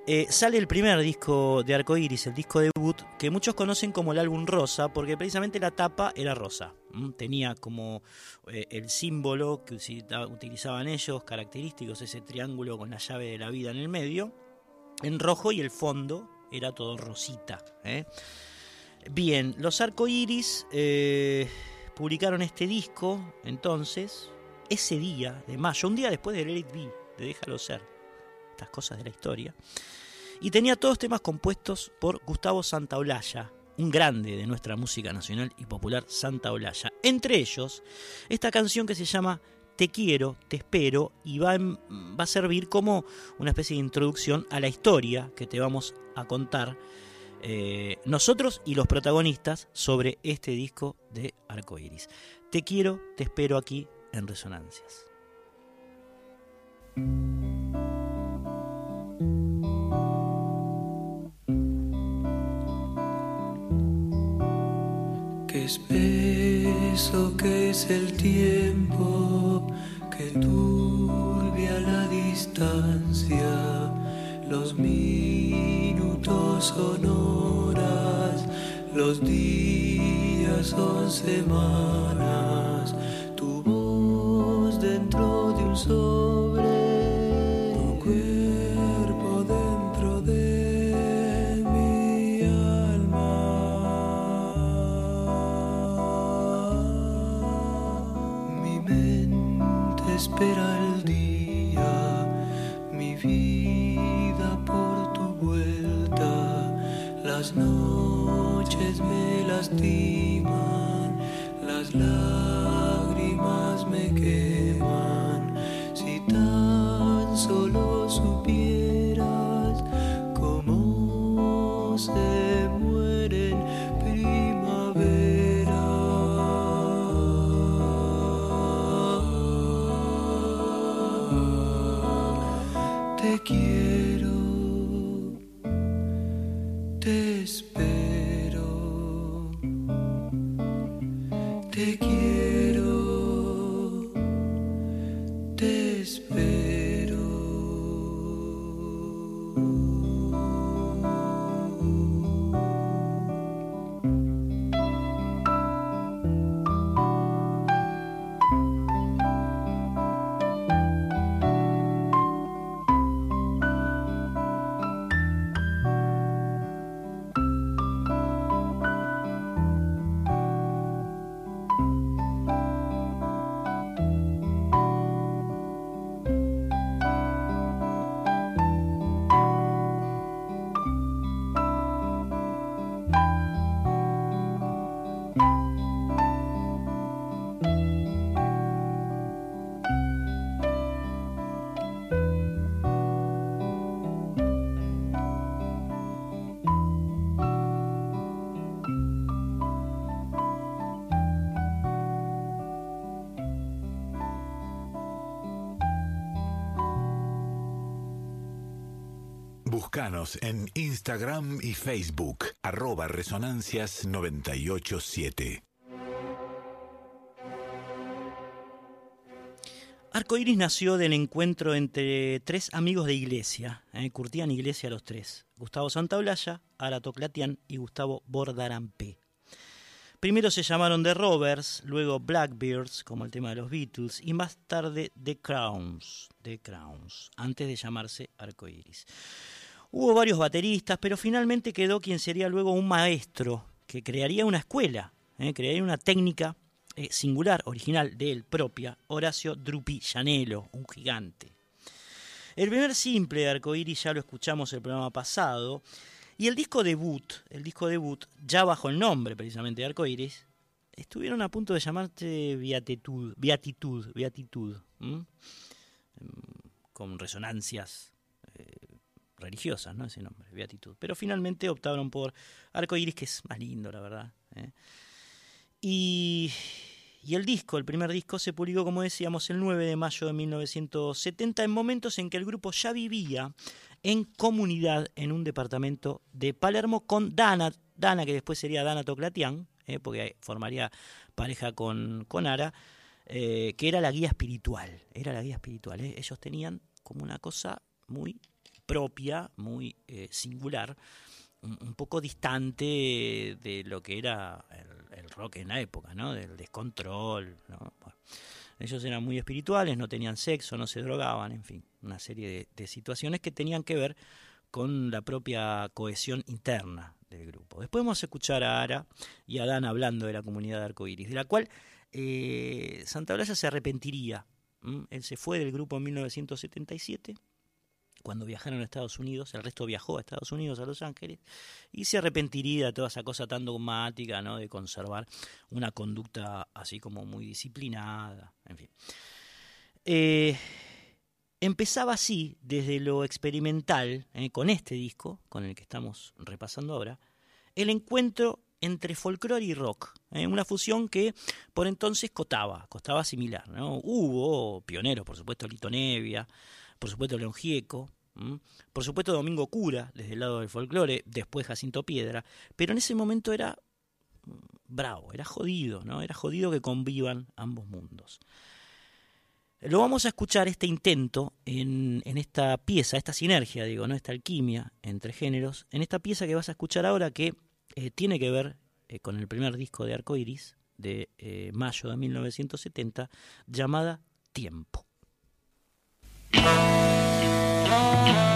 eh, sale el primer disco de Arcoiris, el disco debut, que muchos conocen como el álbum rosa, porque precisamente la tapa era rosa. Tenía como eh, el símbolo que utilizaban ellos, característicos, ese triángulo con la llave de la vida en el medio, en rojo y el fondo era todo rosita. Bien, los Arcoiris eh, publicaron este disco entonces, ese día de mayo, un día después de Let It Be, de Déjalo Ser, estas cosas de la historia. Y tenía todos temas compuestos por Gustavo Santaolalla, un grande de nuestra música nacional y popular Santaolalla. Entre ellos, esta canción que se llama Te quiero, te espero y va, va a servir como una especie de introducción a la historia que te vamos a contar eh, nosotros y los protagonistas sobre este disco de Arcoiris. Te quiero, te espero aquí en Resonancias. Qué espeso que es el tiempo, que turbia la distancia, los minutos horas, los días son semanas, tu voz dentro de un sobre, me lastiman, Búscanos en Instagram y Facebook, arroba Resonancias 987. Arcoiris nació del encuentro entre tres amigos de iglesia, ¿eh? curtían iglesia los tres, Gustavo Santaolalla, Arato Clatian y Gustavo Bordarampé. Primero se llamaron The Rovers, luego Blackbeards, como el tema de los Beatles, y más tarde The Crowns, The Crowns, antes de llamarse Arcoiris. Hubo varios bateristas, pero finalmente quedó quien sería luego un maestro, que crearía una escuela, ¿eh? crearía una técnica eh, singular, original de él propia, Horacio Drupi Llanelo, un gigante. El primer simple de Arcoiris ya lo escuchamos el programa pasado, y el disco debut, el disco debut, ya bajo el nombre precisamente de Arcoiris, estuvieron a punto de llamarse Beatitud, Beatitud, Beatitud, ¿m? con resonancias religiosas, ¿no? Ese nombre, Beatitud. Pero finalmente optaron por Arcoiris, que es más lindo, la verdad. ¿eh? Y, el disco, el primer disco, se publicó, como decíamos, el 9 de mayo de 1970, en momentos en que el grupo ya vivía en comunidad en un departamento de Palermo con Dana, Dana que después sería Dana Toclatian, eh, porque formaría pareja con, con Ara, eh, que era la guía espiritual. Era la guía espiritual. eh. Ellos tenían como una cosa muy propia, muy eh, singular, un, poco distante de lo que era el, rock en la época, ¿no? Del descontrol, ellos eran muy espirituales, no tenían sexo, no se drogaban, en fin, una serie de, situaciones que tenían que ver con la propia cohesión interna del grupo. Después vamos a escuchar a Ara y a Dan hablando de la comunidad de Arcoiris, de la cual eh, Santa Blaya se arrepentiría. Él se fue del grupo en 1977, cuando viajaron a Estados Unidos, el resto viajó a Estados Unidos, a Los Ángeles, y se arrepentiría de toda esa cosa tan dogmática, ¿no? de conservar una conducta así como muy disciplinada, en fin. Eh, empezaba así, desde lo experimental, eh, con este disco, con el que estamos repasando ahora, el encuentro entre folclore y rock, eh, una fusión que por entonces costaba, costaba similar. Hubo pioneros, por supuesto, Lito Nevia, por supuesto, León Gieco, por supuesto, Domingo Cura, desde el lado del folclore, después Jacinto Piedra, pero en ese momento era mm, bravo, era jodido, ¿no? Era jodido que convivan ambos mundos. Lo vamos a escuchar este intento en, esta pieza, esta sinergia, digo, ¿no? esta alquimia entre géneros, en esta pieza que vas a escuchar ahora que eh, tiene que ver eh, con el primer disco de Arcoiris de eh, mayo de 1970, llamada Tiempo. on.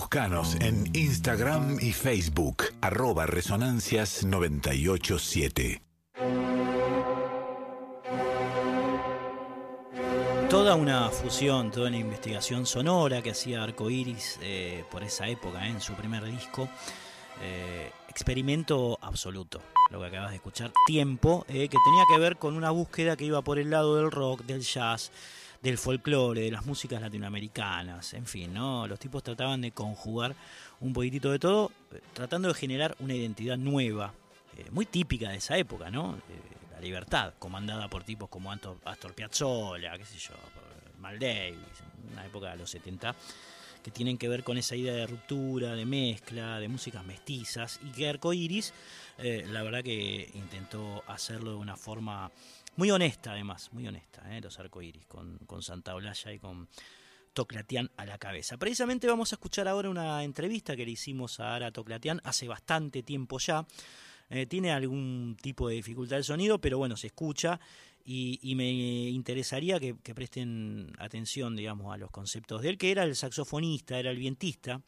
Búscanos en Instagram y Facebook, arroba Resonancias 987. Toda una fusión, toda una investigación sonora que hacía Arcoiris eh, por esa época, eh, en su primer disco. Eh, experimento absoluto, lo que acabas de escuchar. Tiempo, eh, que tenía que ver con una búsqueda que iba por el lado del rock, del jazz, del folclore, de las músicas latinoamericanas, en fin, ¿no? Los tipos trataban de conjugar un poquitito de todo, eh, tratando de generar una identidad nueva, eh, muy típica de esa época, ¿no? Eh, la libertad, comandada por tipos como Anto- Astor Piazzolla, qué sé yo, Mal Davis, una época de los 70, que tienen que ver con esa idea de ruptura, de mezcla, de músicas mestizas, y que Arcoiris, eh, la verdad que intentó hacerlo de una forma muy honesta, además, muy honesta, eh, los Arcoiris, con, con Santa Olalla y con Toclatián a la cabeza. Precisamente vamos a escuchar ahora una entrevista que le hicimos a Ara Toclatián hace bastante tiempo ya. Eh, tiene algún tipo de dificultad el sonido, pero bueno, se escucha y, y me interesaría que, que presten atención, digamos, a los conceptos de él, que era el saxofonista, era el vientista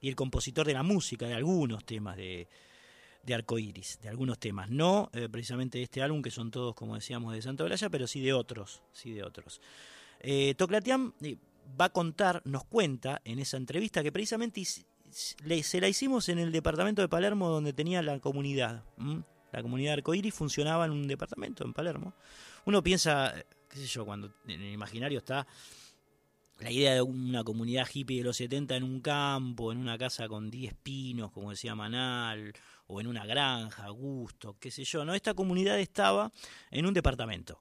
y el compositor de la música de algunos temas de, de Arcoiris, de algunos temas, no eh, precisamente de este álbum, que son todos, como decíamos, de Santa Olalla, pero sí de otros, sí de otros. Eh, Toclatián eh, va a contar, nos cuenta en esa entrevista que precisamente se la hicimos en el departamento de Palermo donde tenía la comunidad. La comunidad arcoíris funcionaba en un departamento en Palermo. Uno piensa, eh, qué sé yo, cuando en el imaginario está la idea de una comunidad hippie de los 70 en un campo, en una casa con 10 pinos, como decía Manal, o en una granja, gusto, qué sé yo. No, esta comunidad estaba en un departamento.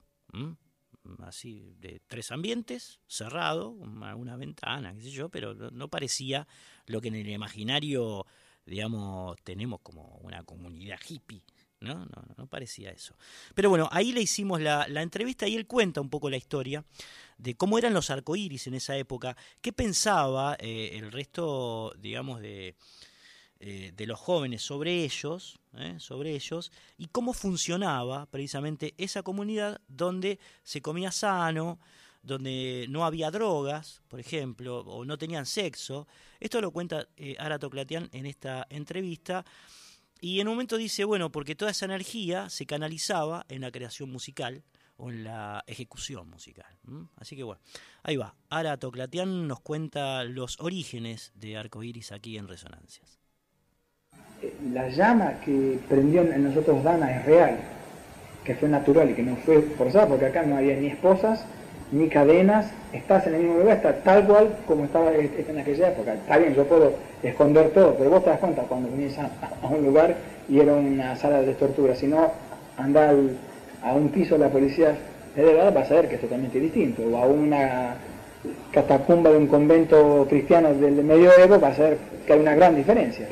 así de tres ambientes, cerrado, una, ventana, qué sé yo, pero no, parecía lo que en el imaginario, digamos, tenemos como una comunidad hippie. ¿no? No, no, no parecía eso. Pero bueno, ahí le hicimos la, la entrevista y él cuenta un poco la historia de cómo eran los arcoíris en esa época, qué pensaba eh, el resto, digamos, de, eh, de los jóvenes sobre ellos, ¿eh? sobre ellos, y cómo funcionaba precisamente esa comunidad donde se comía sano, donde no había drogas, por ejemplo, o no tenían sexo. Esto lo cuenta eh, Ara Toclatián en esta entrevista. Y en un momento dice, bueno, porque toda esa energía se canalizaba en la creación musical o en la ejecución musical. Así que bueno, ahí va. Ara Toclatián nos cuenta los orígenes de Arcoiris aquí en Resonancias. La llama que prendió en nosotros Dana es real, que fue natural y que no fue forzada, porque acá no había ni esposas, ni cadenas, estás en el mismo lugar, está tal cual como estaba este en aquella época. Está bien, yo puedo esconder todo, pero vos te das cuenta cuando venís a, un lugar y era una sala de tortura, si no, anda al- a un piso de la policía federal vas a ver que es totalmente distinto, o a una catacumba de un convento cristiano del medioevo vas a ver que hay una gran diferencia.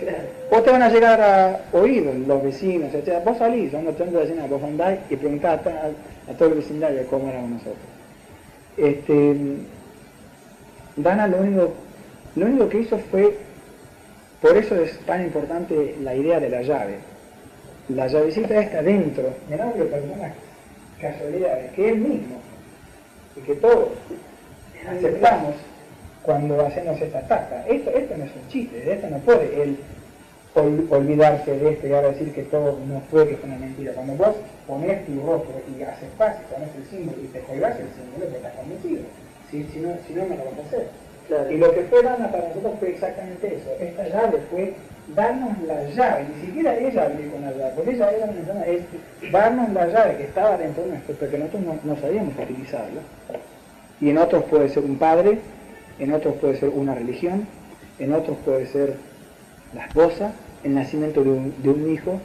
O te van a llegar a oír los vecinos, etc. Vos salís, son 80 vecinos, vos andás y preguntás a, a- a todo el vecindario cómo éramos nosotros. Este, Dana lo único, lo único que hizo fue, por eso es tan importante la idea de la llave. La llavecita está dentro, mirá lo que personas casualidades, que él mismo, y que todos aceptamos cuando hacemos esta taza. Esto, esto no es un chiste, esto no puede él ol- olvidarse de esto y ahora decir que todo no fue, que fue una mentira. Cuando vos ponés tu rostro y aceptás y pones el símbolo y te colgás el símbolo, te estás convencido. Si, si, no, si no, no lo vas a hacer. Y lo que fue Dana para nosotros fue exactamente eso. Esta llave fue darnos la llave, ni siquiera ella abrió con la llave, porque ella era una persona, es darnos la llave que estaba dentro de nosotros, pero que nosotros no, no sabíamos utilizarla. Y en otros puede ser un padre, en otros puede ser una religión, en otros puede ser la esposa, el nacimiento de un, hijo.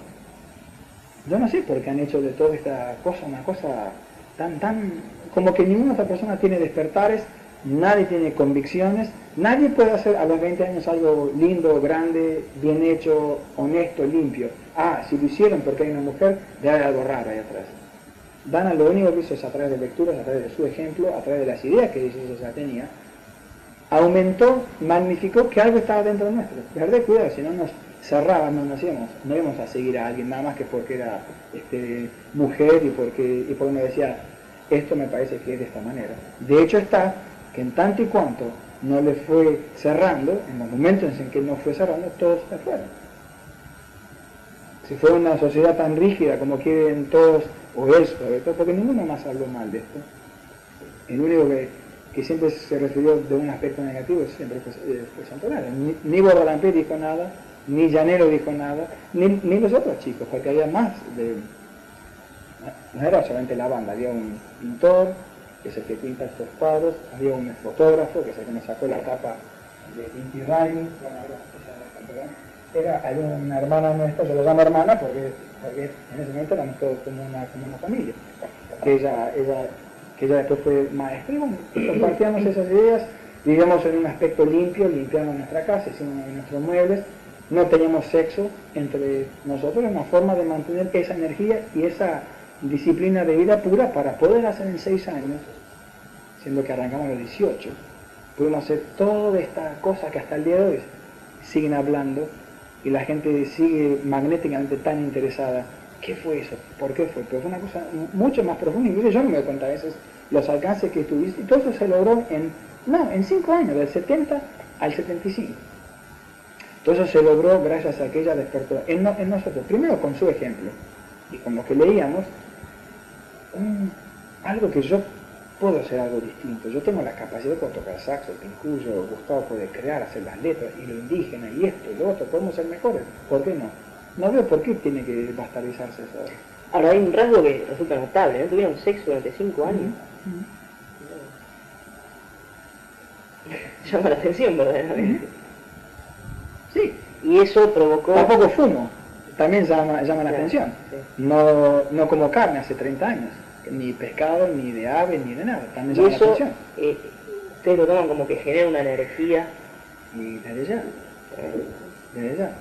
Yo no sé por qué han hecho de toda esta cosa una cosa tan, tan, como que ninguna otra persona tiene despertares, nadie tiene convicciones, nadie puede hacer a los 20 años algo lindo, grande, bien hecho, honesto, limpio. Ah, si lo hicieron porque hay una mujer, debe haber algo raro ahí atrás. Dana lo único que hizo es a través de lecturas, a través de su ejemplo, a través de las ideas que ella ya tenía, aumentó, magnificó que algo estaba dentro de nuestro. Verdad, cuidado, si no nos cerrábamos, no hacíamos, no íbamos a seguir a alguien nada más que porque era este, mujer y porque, y porque me decía, esto me parece que es de esta manera. De hecho está que en tanto y cuanto no le fue cerrando, en los momentos en que no fue cerrando, todos se fueron. Si fue una sociedad tan rígida como quieren todos, o él sobre todo, porque ninguno más habló mal de esto, el único que, que siempre se refirió de un aspecto negativo siempre fue, eh, fue Santolaya. Ni, ni Bordalampé dijo nada, ni Llanero dijo nada, ni, ni los otros chicos, porque había más de... No era solamente la banda, había un pintor, que es el que pinta estos cuadros, había un fotógrafo, que es el que me sacó la tapa de Inti esa era una hermana nuestra, yo la llamo hermana porque, porque en ese momento éramos todos como una, como una familia, que ella, ella, que ella después fue maestra, y bueno, compartíamos esas ideas, vivíamos en un aspecto limpio, limpiamos nuestra casa, hicimos nuestros muebles, no teníamos sexo entre nosotros, era una forma de mantener esa energía y esa disciplina de vida pura para poder hacer en seis años, siendo que arrancamos a los 18, pudimos hacer toda esta cosa que hasta el día de hoy siguen hablando y la gente sigue magnéticamente tan interesada. ¿Qué fue eso? ¿Por qué fue? Pero fue una cosa mucho más profunda, incluso yo me doy cuenta a veces los alcances que tuviste, y todo eso se logró en, no, en cinco años, del 70 al 75. Todo eso se logró gracias a que ella despertó en, no- en nosotros, primero con su ejemplo, y con lo que leíamos, algo que yo puedo hacer algo distinto. Yo tengo la capacidad de tocar saxo, el pincuyo, Gustavo puede crear, hacer las letras, y lo indígena, y esto, y lo otro, podemos ser mejores. ¿Por qué no? No veo por qué tiene que bastardizarse eso. ahora. Hay un rasgo que resulta notable, ¿no? Tuvieron sexo durante cinco años. Llama la atención, verdaderamente. Sí. Y eso provocó... Tampoco fumo, también llama, llama la atención. sí. No, no como carne hace 30 años, ni pescado, ni de ave, ni de nada, también Y eso, eh, ustedes lo toman como que genera una energía. Y desde ya, desde ya.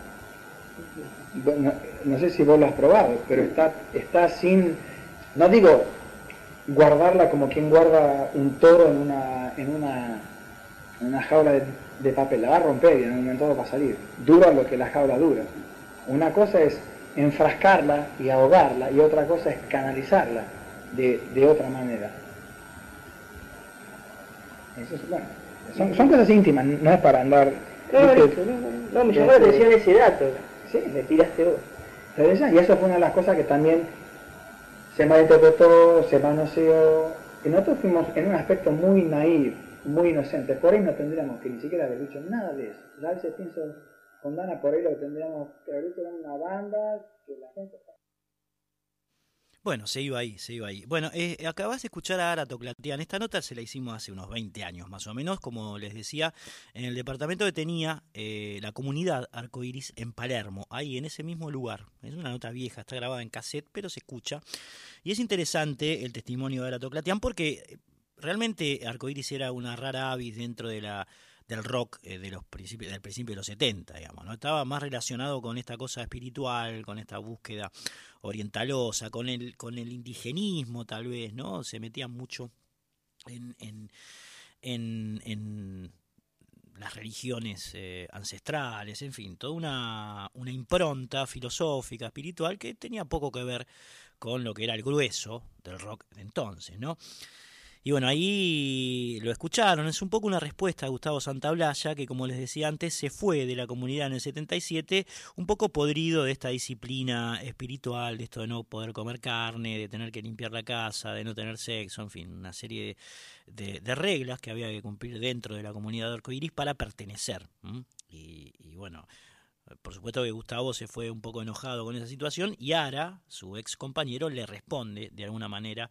Bueno, no, sé si vos lo has probado, pero está, está sin, no digo guardarla como quien guarda un toro en una, en una, en una jaula de, de papel, la va a romper y en un momento va a salir. Dura lo que la jaula dura. Una cosa es enfrascarla y ahogarla y otra cosa es canalizarla de, de otra manera. Eso es, bueno, son, son cosas íntimas, no es para andar... No, ¿viste? no, no, me llamó la atención ese dato. Sí. Me tiraste vos. Y eso fue una de las cosas que también se malinterpretó, se manoseó, y nosotros fuimos en un aspecto muy naif, muy inocente. Por ahí no tendríamos que ni siquiera haber dicho nada de eso. Ya a veces pienso con Dana, por ahí lo que tendríamos que haber hecho era una banda, que la gente... Bueno, se iba ahí, se iba ahí. Bueno, eh, acabas de escuchar a Ara Toclatian. Esta nota se la hicimos hace unos 20 años, más o menos, como les decía, en el departamento que tenía eh, la comunidad Arcoiris en Palermo, ahí en ese mismo lugar. Es una nota vieja, está grabada en cassette, pero se escucha. Y es interesante el testimonio de Ara Toclatian porque eh, realmente Arcoiris era una rara avis dentro de la del rock eh, de los principios del principio de los 70, digamos, ¿no? Estaba más relacionado con esta cosa espiritual, con esta búsqueda orientalosa, con el con el indigenismo tal vez, ¿no? Se metía mucho en en, en, las religiones eh, ancestrales, en fin, toda una, una impronta filosófica, espiritual que tenía poco que ver con lo que era el grueso del rock de entonces, ¿no? Y bueno, ahí lo escucharon, es un poco una respuesta a Gustavo Santaolalla, que como les decía antes, se fue de la comunidad en el 77, un poco podrido de esta disciplina espiritual, de esto de no poder comer carne, de tener que limpiar la casa, de no tener sexo, en fin, una serie de, reglas que había que cumplir dentro de la comunidad de arcoiris para pertenecer. Y, y bueno, por supuesto que Gustavo se fue un poco enojado con esa situación y Ara, su ex compañero, le responde de alguna manera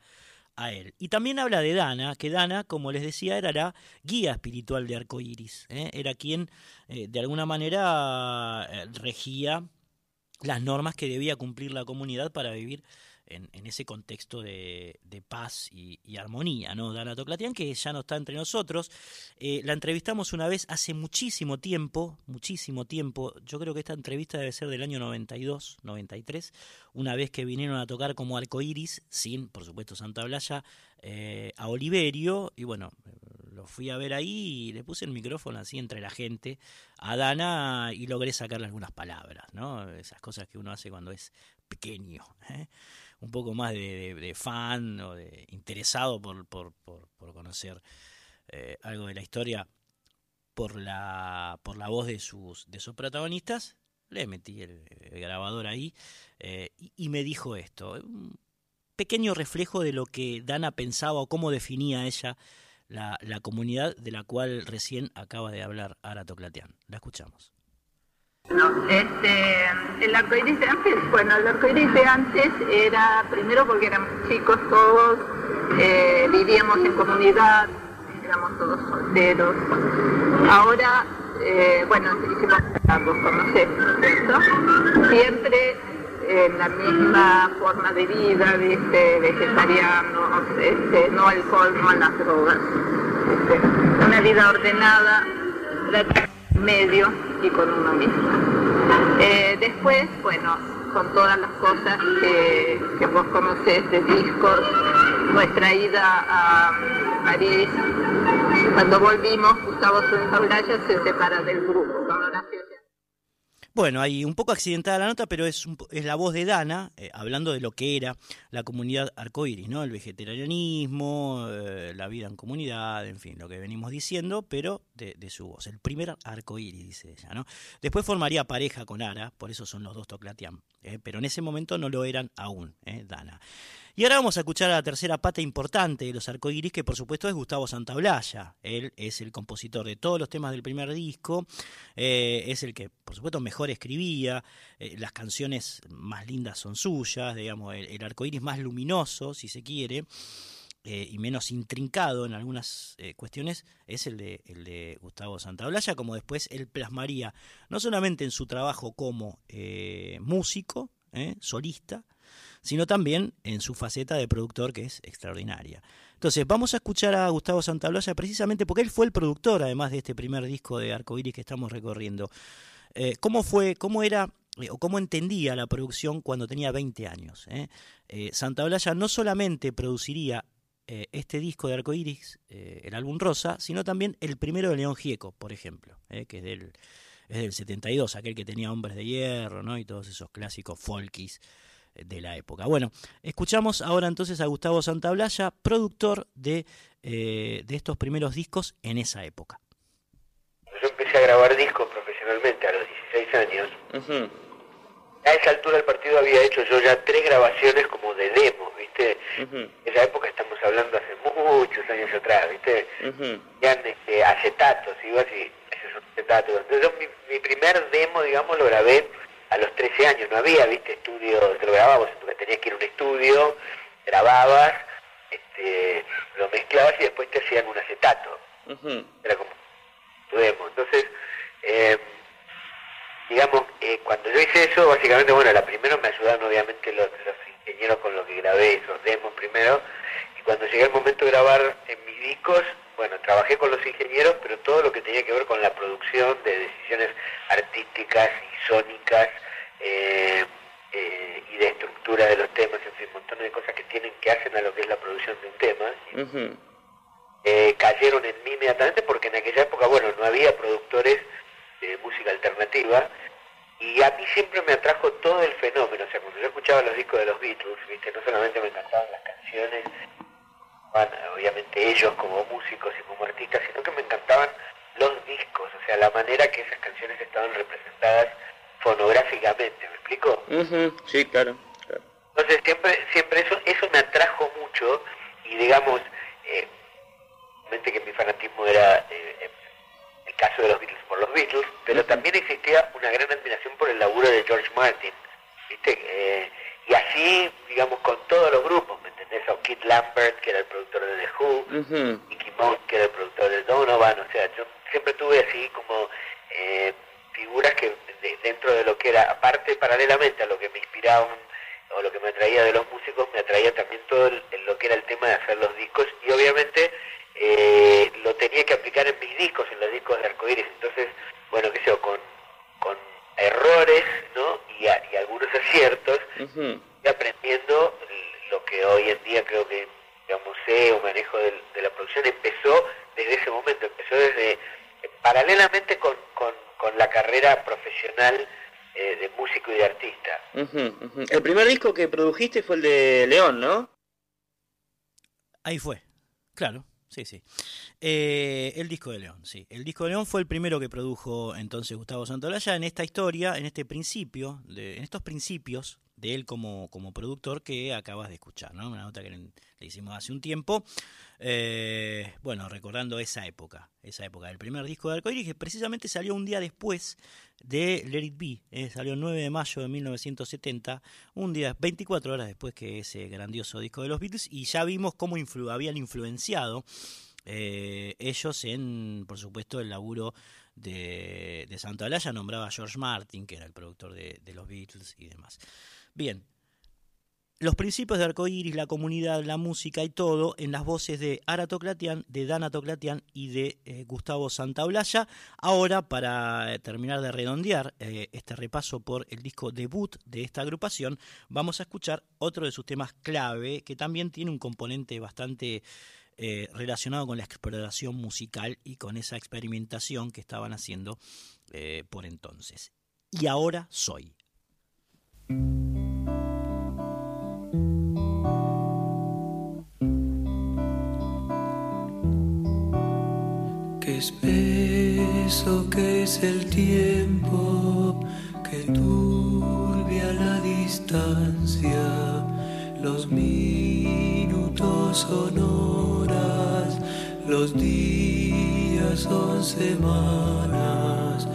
a él. Y también habla de Dana, que Dana, como les decía, era la guía espiritual de Arcoiris. ¿eh? Era quien, eh, de alguna manera, eh, regía las normas que debía cumplir la comunidad para vivir en, ese contexto de, paz y, armonía, ¿no? Dana Toclatian, que ya no está entre nosotros. Eh, la entrevistamos una vez hace muchísimo tiempo, muchísimo tiempo. Yo creo que esta entrevista debe ser del año 92, 93, una vez que vinieron a tocar como arcoiris, sin, por supuesto, Santa Blaya, eh, a Oliverio, y bueno, lo fui a ver ahí y le puse el micrófono así entre la gente a Dana y logré sacarle algunas palabras, ¿no? Esas cosas que uno hace cuando es pequeño, ¿eh? un poco más de, fan o de interesado por, por, conocer eh, algo de la historia por la, por la voz de sus, de sus protagonistas, le metí el, grabador ahí eh, y, me dijo esto, un pequeño reflejo de lo que Dana pensaba o cómo definía ella la, la comunidad de la cual recién acaba de hablar Arato Clatián. La escuchamos. No, este, el arcoíris de antes, bueno, el arcoíris de antes era primero porque éramos chicos todos, eh, vivíamos en comunidad, éramos todos solteros. Ahora, eh, bueno, hicimos ¿no es cierto? Siempre en la misma forma de vida, ¿viste? vegetarianos, este, no alcohol, no a las drogas. este, una vida ordenada, medio y con uno mismo. Eh, después, bueno, con todas las cosas que, vos conocés de discos, nuestra ida a París, cuando volvimos, Gustavo Santaolalla se separa del grupo. Bueno, hay un poco accidentada la nota, pero es, un es la voz de Dana, eh, hablando de lo que era la comunidad arcoíris, ¿no? El vegetarianismo, eh, la vida en comunidad, en fin, lo que venimos diciendo, pero de, su voz. El primer arcoíris, dice ella, ¿no? Después formaría pareja con Ara, por eso son los dos Toclatián, ¿eh? pero en ese momento no lo eran aún. Dana. Y ahora vamos a escuchar a la tercera pata importante de los arcoíris, que por supuesto es Gustavo Santaolalla. Él es el compositor de todos los temas del primer disco, eh, es el que por supuesto mejor escribía, eh, las canciones más lindas son suyas, digamos, el, el arcoíris más luminoso, si se quiere, eh, y menos intrincado en algunas eh, cuestiones, es el de, el de Gustavo Santaolalla, como después él plasmaría, no solamente en su trabajo como músico, solista, sino también en su faceta de productor que es extraordinaria. Entonces, vamos a escuchar a Gustavo Santaolalla precisamente porque él fue el productor, además de este primer disco de Arcoiris que estamos recorriendo. Eh, ¿Cómo fue, cómo era eh, o cómo entendía la producción cuando tenía 20 años? eh? Eh, Santaolalla no solamente produciría eh, este disco de Arcoiris, el álbum Rosa, sino también el primero de León Gieco, por ejemplo, que es del, es del 72, aquel que tenía Hombres de Hierro, ¿no? Y todos esos clásicos folkis eh, de la época. Bueno, escuchamos ahora entonces a Gustavo Santaolalla, productor de, eh, de estos primeros discos en esa época. Yo empecé a grabar discos profesionalmente a los 16 años. A esa altura del partido había hecho yo ya tres grabaciones como de demos, ¿viste? Esa época estamos hablando hace muchos años atrás, ¿viste? Eran este, acetatos, iba así, ese es un acetato. Entonces yo mi, mi primer demo, digamos, lo grabé a los 13 años. No había, ¿viste? Estudio, te lo grababas, porque tenías que ir a un estudio, grababas, este, lo mezclabas y después te hacían un acetato. Era como tu demo. Entonces, eh, digamos, eh, cuando yo hice eso, básicamente, bueno, la primero me ayudaron obviamente los, los ingenieros con los que grabé esos demos primero, y cuando llegué el momento de grabar en mis discos, bueno, trabajé con los ingenieros, pero todo lo que tenía que ver con la producción de decisiones artísticas y sónicas, eh, eh, y de estructura de los temas, en fin, un montón de cosas que tienen que hacen a lo que es la producción de un tema, eh, cayeron en mí inmediatamente porque en aquella época, bueno, no había productores de música alternativa y a mí siempre me atrajo todo el fenómeno, o sea, cuando yo escuchaba los discos de los Beatles, viste, no solamente me encantaban las canciones, obviamente ellos como músicos y como artistas, sino que me encantaban los discos, o sea, la manera que esas canciones estaban representadas fonográficamente, ¿me explico? Sí, claro. Entonces siempre, siempre eso, eso me atrajo mucho y digamos, eh, obviamente que mi fanatismo era eh, el caso de los Beatles por los Beatles, pero también existía una gran admiración por el laburo de George Martin, ¿viste? Eh, y así, digamos, con todos los grupos, ¿me entendés? O Kid Lambert, que era el productor de The Who, Mickey Mouse, que era el productor de Donovan, o sea, yo siempre tuve así como eh, figuras que de- dentro de lo que era, aparte paralelamente a lo que me inspiraban o lo que me atraía de los músicos, me atraía también todo el- el- lo que era el tema de hacer los discos y obviamente eh, lo tenía que aplicar en mis discos, en los discos de Arcoiris, entonces, bueno, qué sé yo, con, con errores, ¿no? Y, a- y algunos aciertos, y aprendiendo lo que hoy en día creo que, digamos, sé o manejo de, la producción, empezó desde ese momento, empezó desde, eh, paralelamente con, con, con la carrera profesional eh, de músico y de artista. Ujú. El primer disco que produjiste fue el de León, ¿no? Ahí fue, claro, Sí, sí. Eh, el disco de León, sí. El disco de León fue el primero que produjo entonces Gustavo Santaolalla en esta historia, en este principio, de, en estos principios de él como, como productor que acabas de escuchar, ¿no? Una nota que le, hicimos hace un tiempo. Eh, bueno, recordando esa época, esa época del primer disco de Arcoiris, que precisamente salió un día después de Let It Be, eh, salió el 9 de mayo de 1970, un día, 24 horas después que ese grandioso disco de los Beatles, y ya vimos cómo influ habían influenciado eh, ellos en, por supuesto, el laburo de, de Santa Olaya, nombraba a George Martin, que era el productor de, de los Beatles y demás. Bien, los principios de Arcoiris, la comunidad, la música y todo en las voces de Ara Toclatian, de Dana Toclatian y de eh, Gustavo Santaolalla. Ahora, para eh, terminar de redondear eh, este repaso por el disco debut de esta agrupación, vamos a escuchar otro de sus temas clave, que también tiene un componente bastante eh, relacionado con la exploración musical y con esa experimentación que estaban haciendo por entonces. Y ahora soy. Qué espeso que es el tiempo, que turbia la distancia, los minutos son horas, los días son semanas,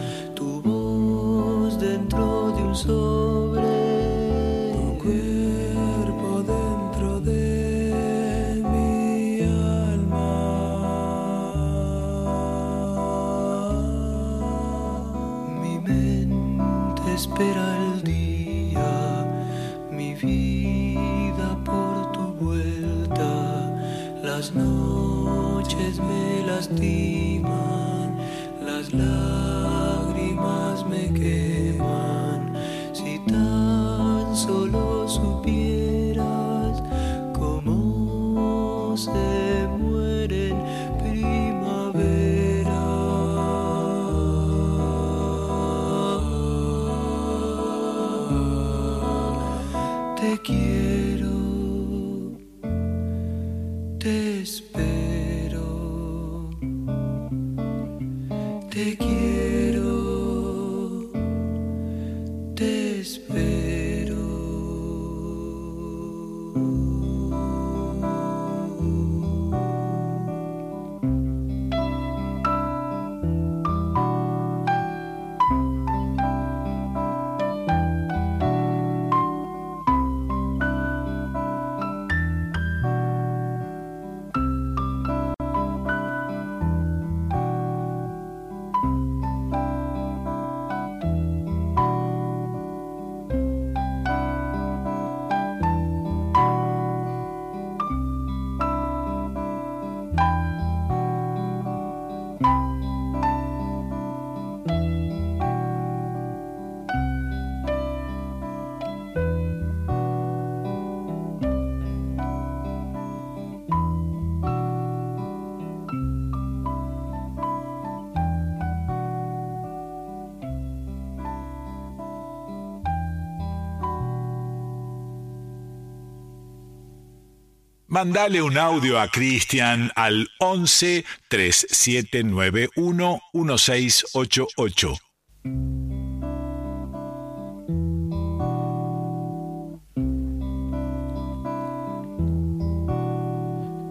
Mandale un audio a Cristian al 11 3791 1688.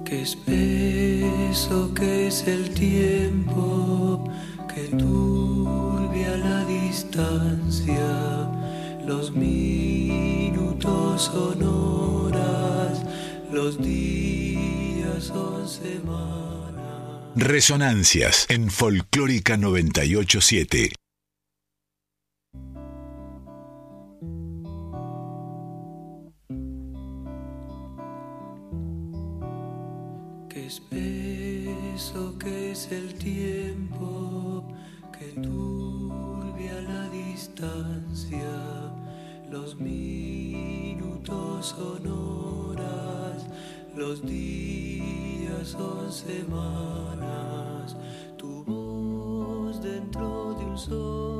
Qué espeso que es el tiempo, que turbia la distancia, los minutos son horas, los días son semanas. Resonancias en Folclórica 987. Qué espeso que es el tiempo, que turbia la distancia, los minutos son horas, los días son semanas, tu voz dentro de un sobre,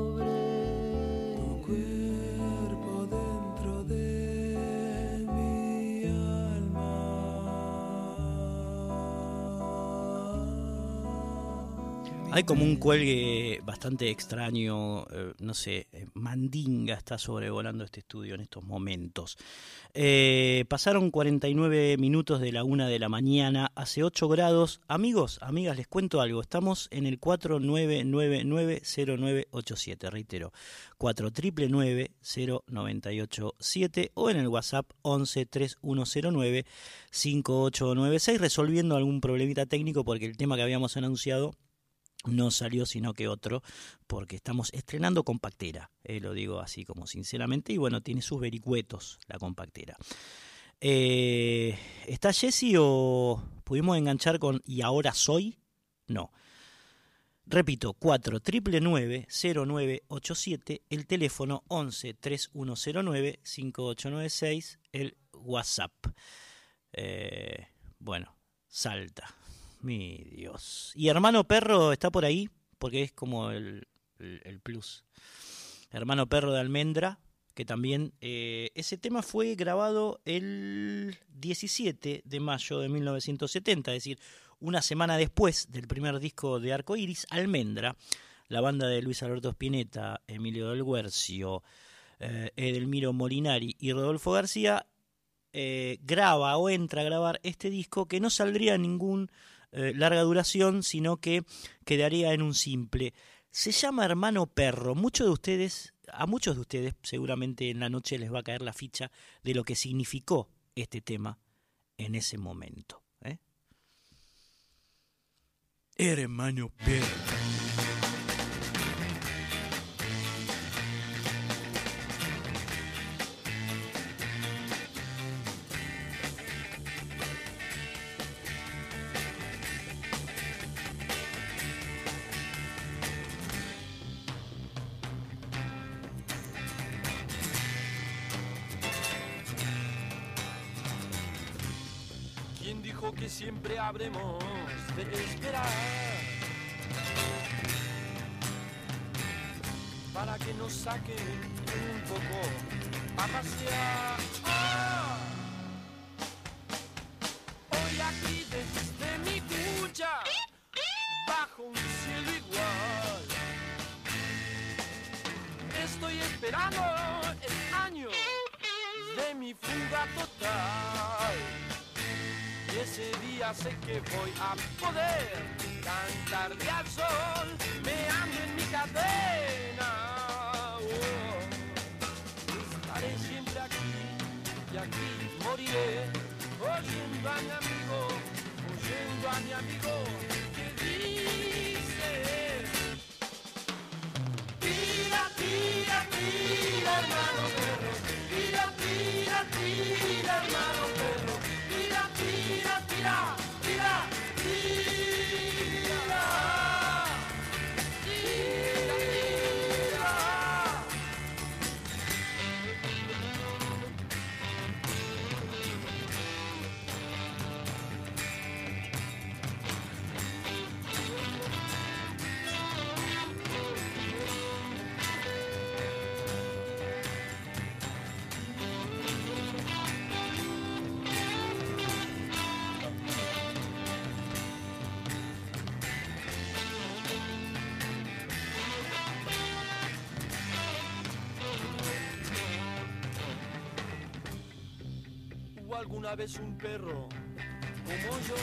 Hay como un cuelgue bastante extraño, eh, no sé, eh, Mandinga está sobrevolando este estudio en estos momentos. Eh, pasaron 49 minutos de la una de la mañana, hace 8 grados. Amigos, amigas, les cuento algo, estamos en el 49990987, reitero, 49990987 o en el WhatsApp 113109 5896, resolviendo algún problemita técnico porque el tema que habíamos anunciado no salió sino que otro, porque estamos estrenando compactera, eh, lo digo así como sinceramente, y bueno, tiene sus vericuetos la compactera. Eh, ¿Está Jesse o pudimos enganchar con y ahora soy? No. Repito, 4 0987 el teléfono 11 3109 5896, el WhatsApp. Eh, bueno, salta. Mi Dios. ¿Y hermano perro está por ahí? Porque es como el, el- plus. Hermano perro de almendra, que también eh, ese tema fue grabado el 17 de mayo de 1970, es decir, una semana después del primer disco de Arco Iris, Almendra, la banda de Luis Alberto Spinetta, Emilio del Guercio, eh, Edelmiro Molinari y Rodolfo García eh, graba o entra a grabar este disco que no saldría en ningún eh, larga duración, sino que quedaría en un simple. Se llama Hermano Perro. Muchos de ustedes, a muchos de ustedes, seguramente en la noche les va a caer la ficha de lo que significó este tema en ese momento. ¿eh? Hermano Perro. Alguna vez un perro como yo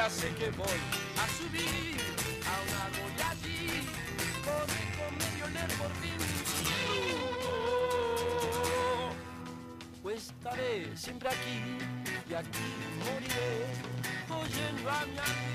día sé que voy a subir a un árbol y allí y oler por fin. Oh, pues estaré siempre aquí y aquí moriré oyendo a mi amigo,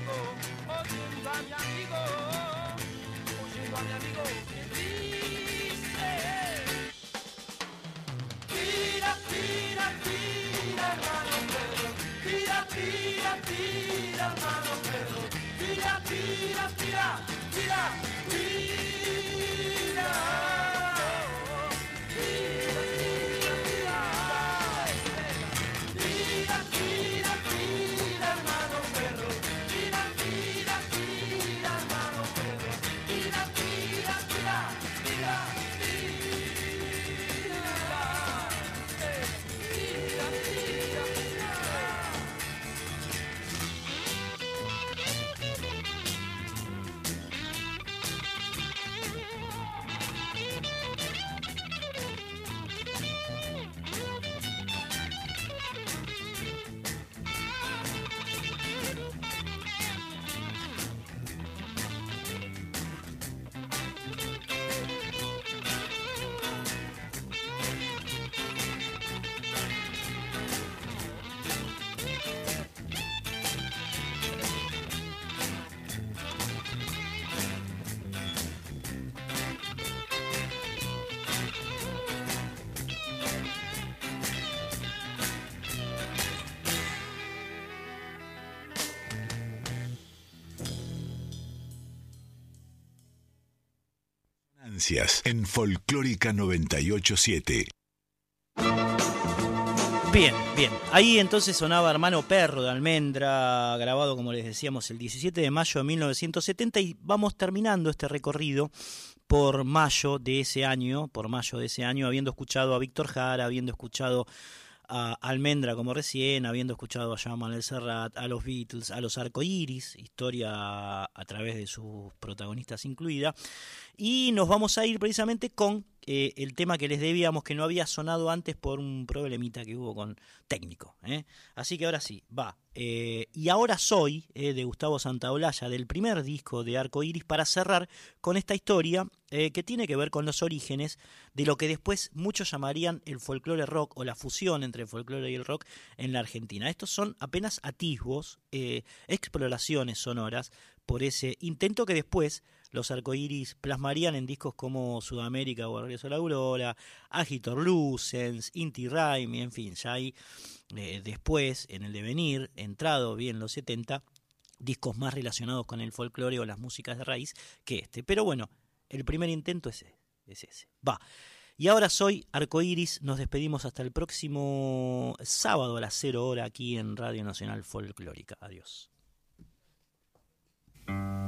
En Folclórica 987. Bien, bien. Ahí entonces sonaba Hermano Perro de Almendra, grabado como les decíamos el 17 de mayo de 1970 y vamos terminando este recorrido por mayo de ese año, por mayo de ese año, habiendo escuchado a Víctor Jara, habiendo escuchado a Almendra como recién, habiendo escuchado a Jean Manuel Serrat, a los Beatles, a los Arcoiris, historia a través de sus protagonistas incluida. Y nos vamos a ir precisamente con eh, el tema que les debíamos, que no había sonado antes por un problemita que hubo con técnico. ¿eh? Así que ahora sí, va. Eh, y ahora soy de Gustavo Santaolalla, del primer disco de Arco Iris, para cerrar con esta historia que tiene que ver con los orígenes de lo que después muchos llamarían el folclore rock o la fusión entre el folclore y el rock en la Argentina. Estos son apenas atisbos, exploraciones sonoras por ese intento que después los arcoíris plasmarían en discos como Sudamérica o Regreso a la Aurora, Agitor Lucens, Inti Raimi, en fin, ya hay eh, después, en el devenir, entrado bien los 70, discos más relacionados con el folclore o las músicas de raíz que este. Pero bueno, el primer intento es ese. Es ese. Va. Y ahora soy Arcoiris, nos despedimos hasta el próximo sábado a las 0 hora aquí en Radio Nacional Folclórica. Adiós. Thank you.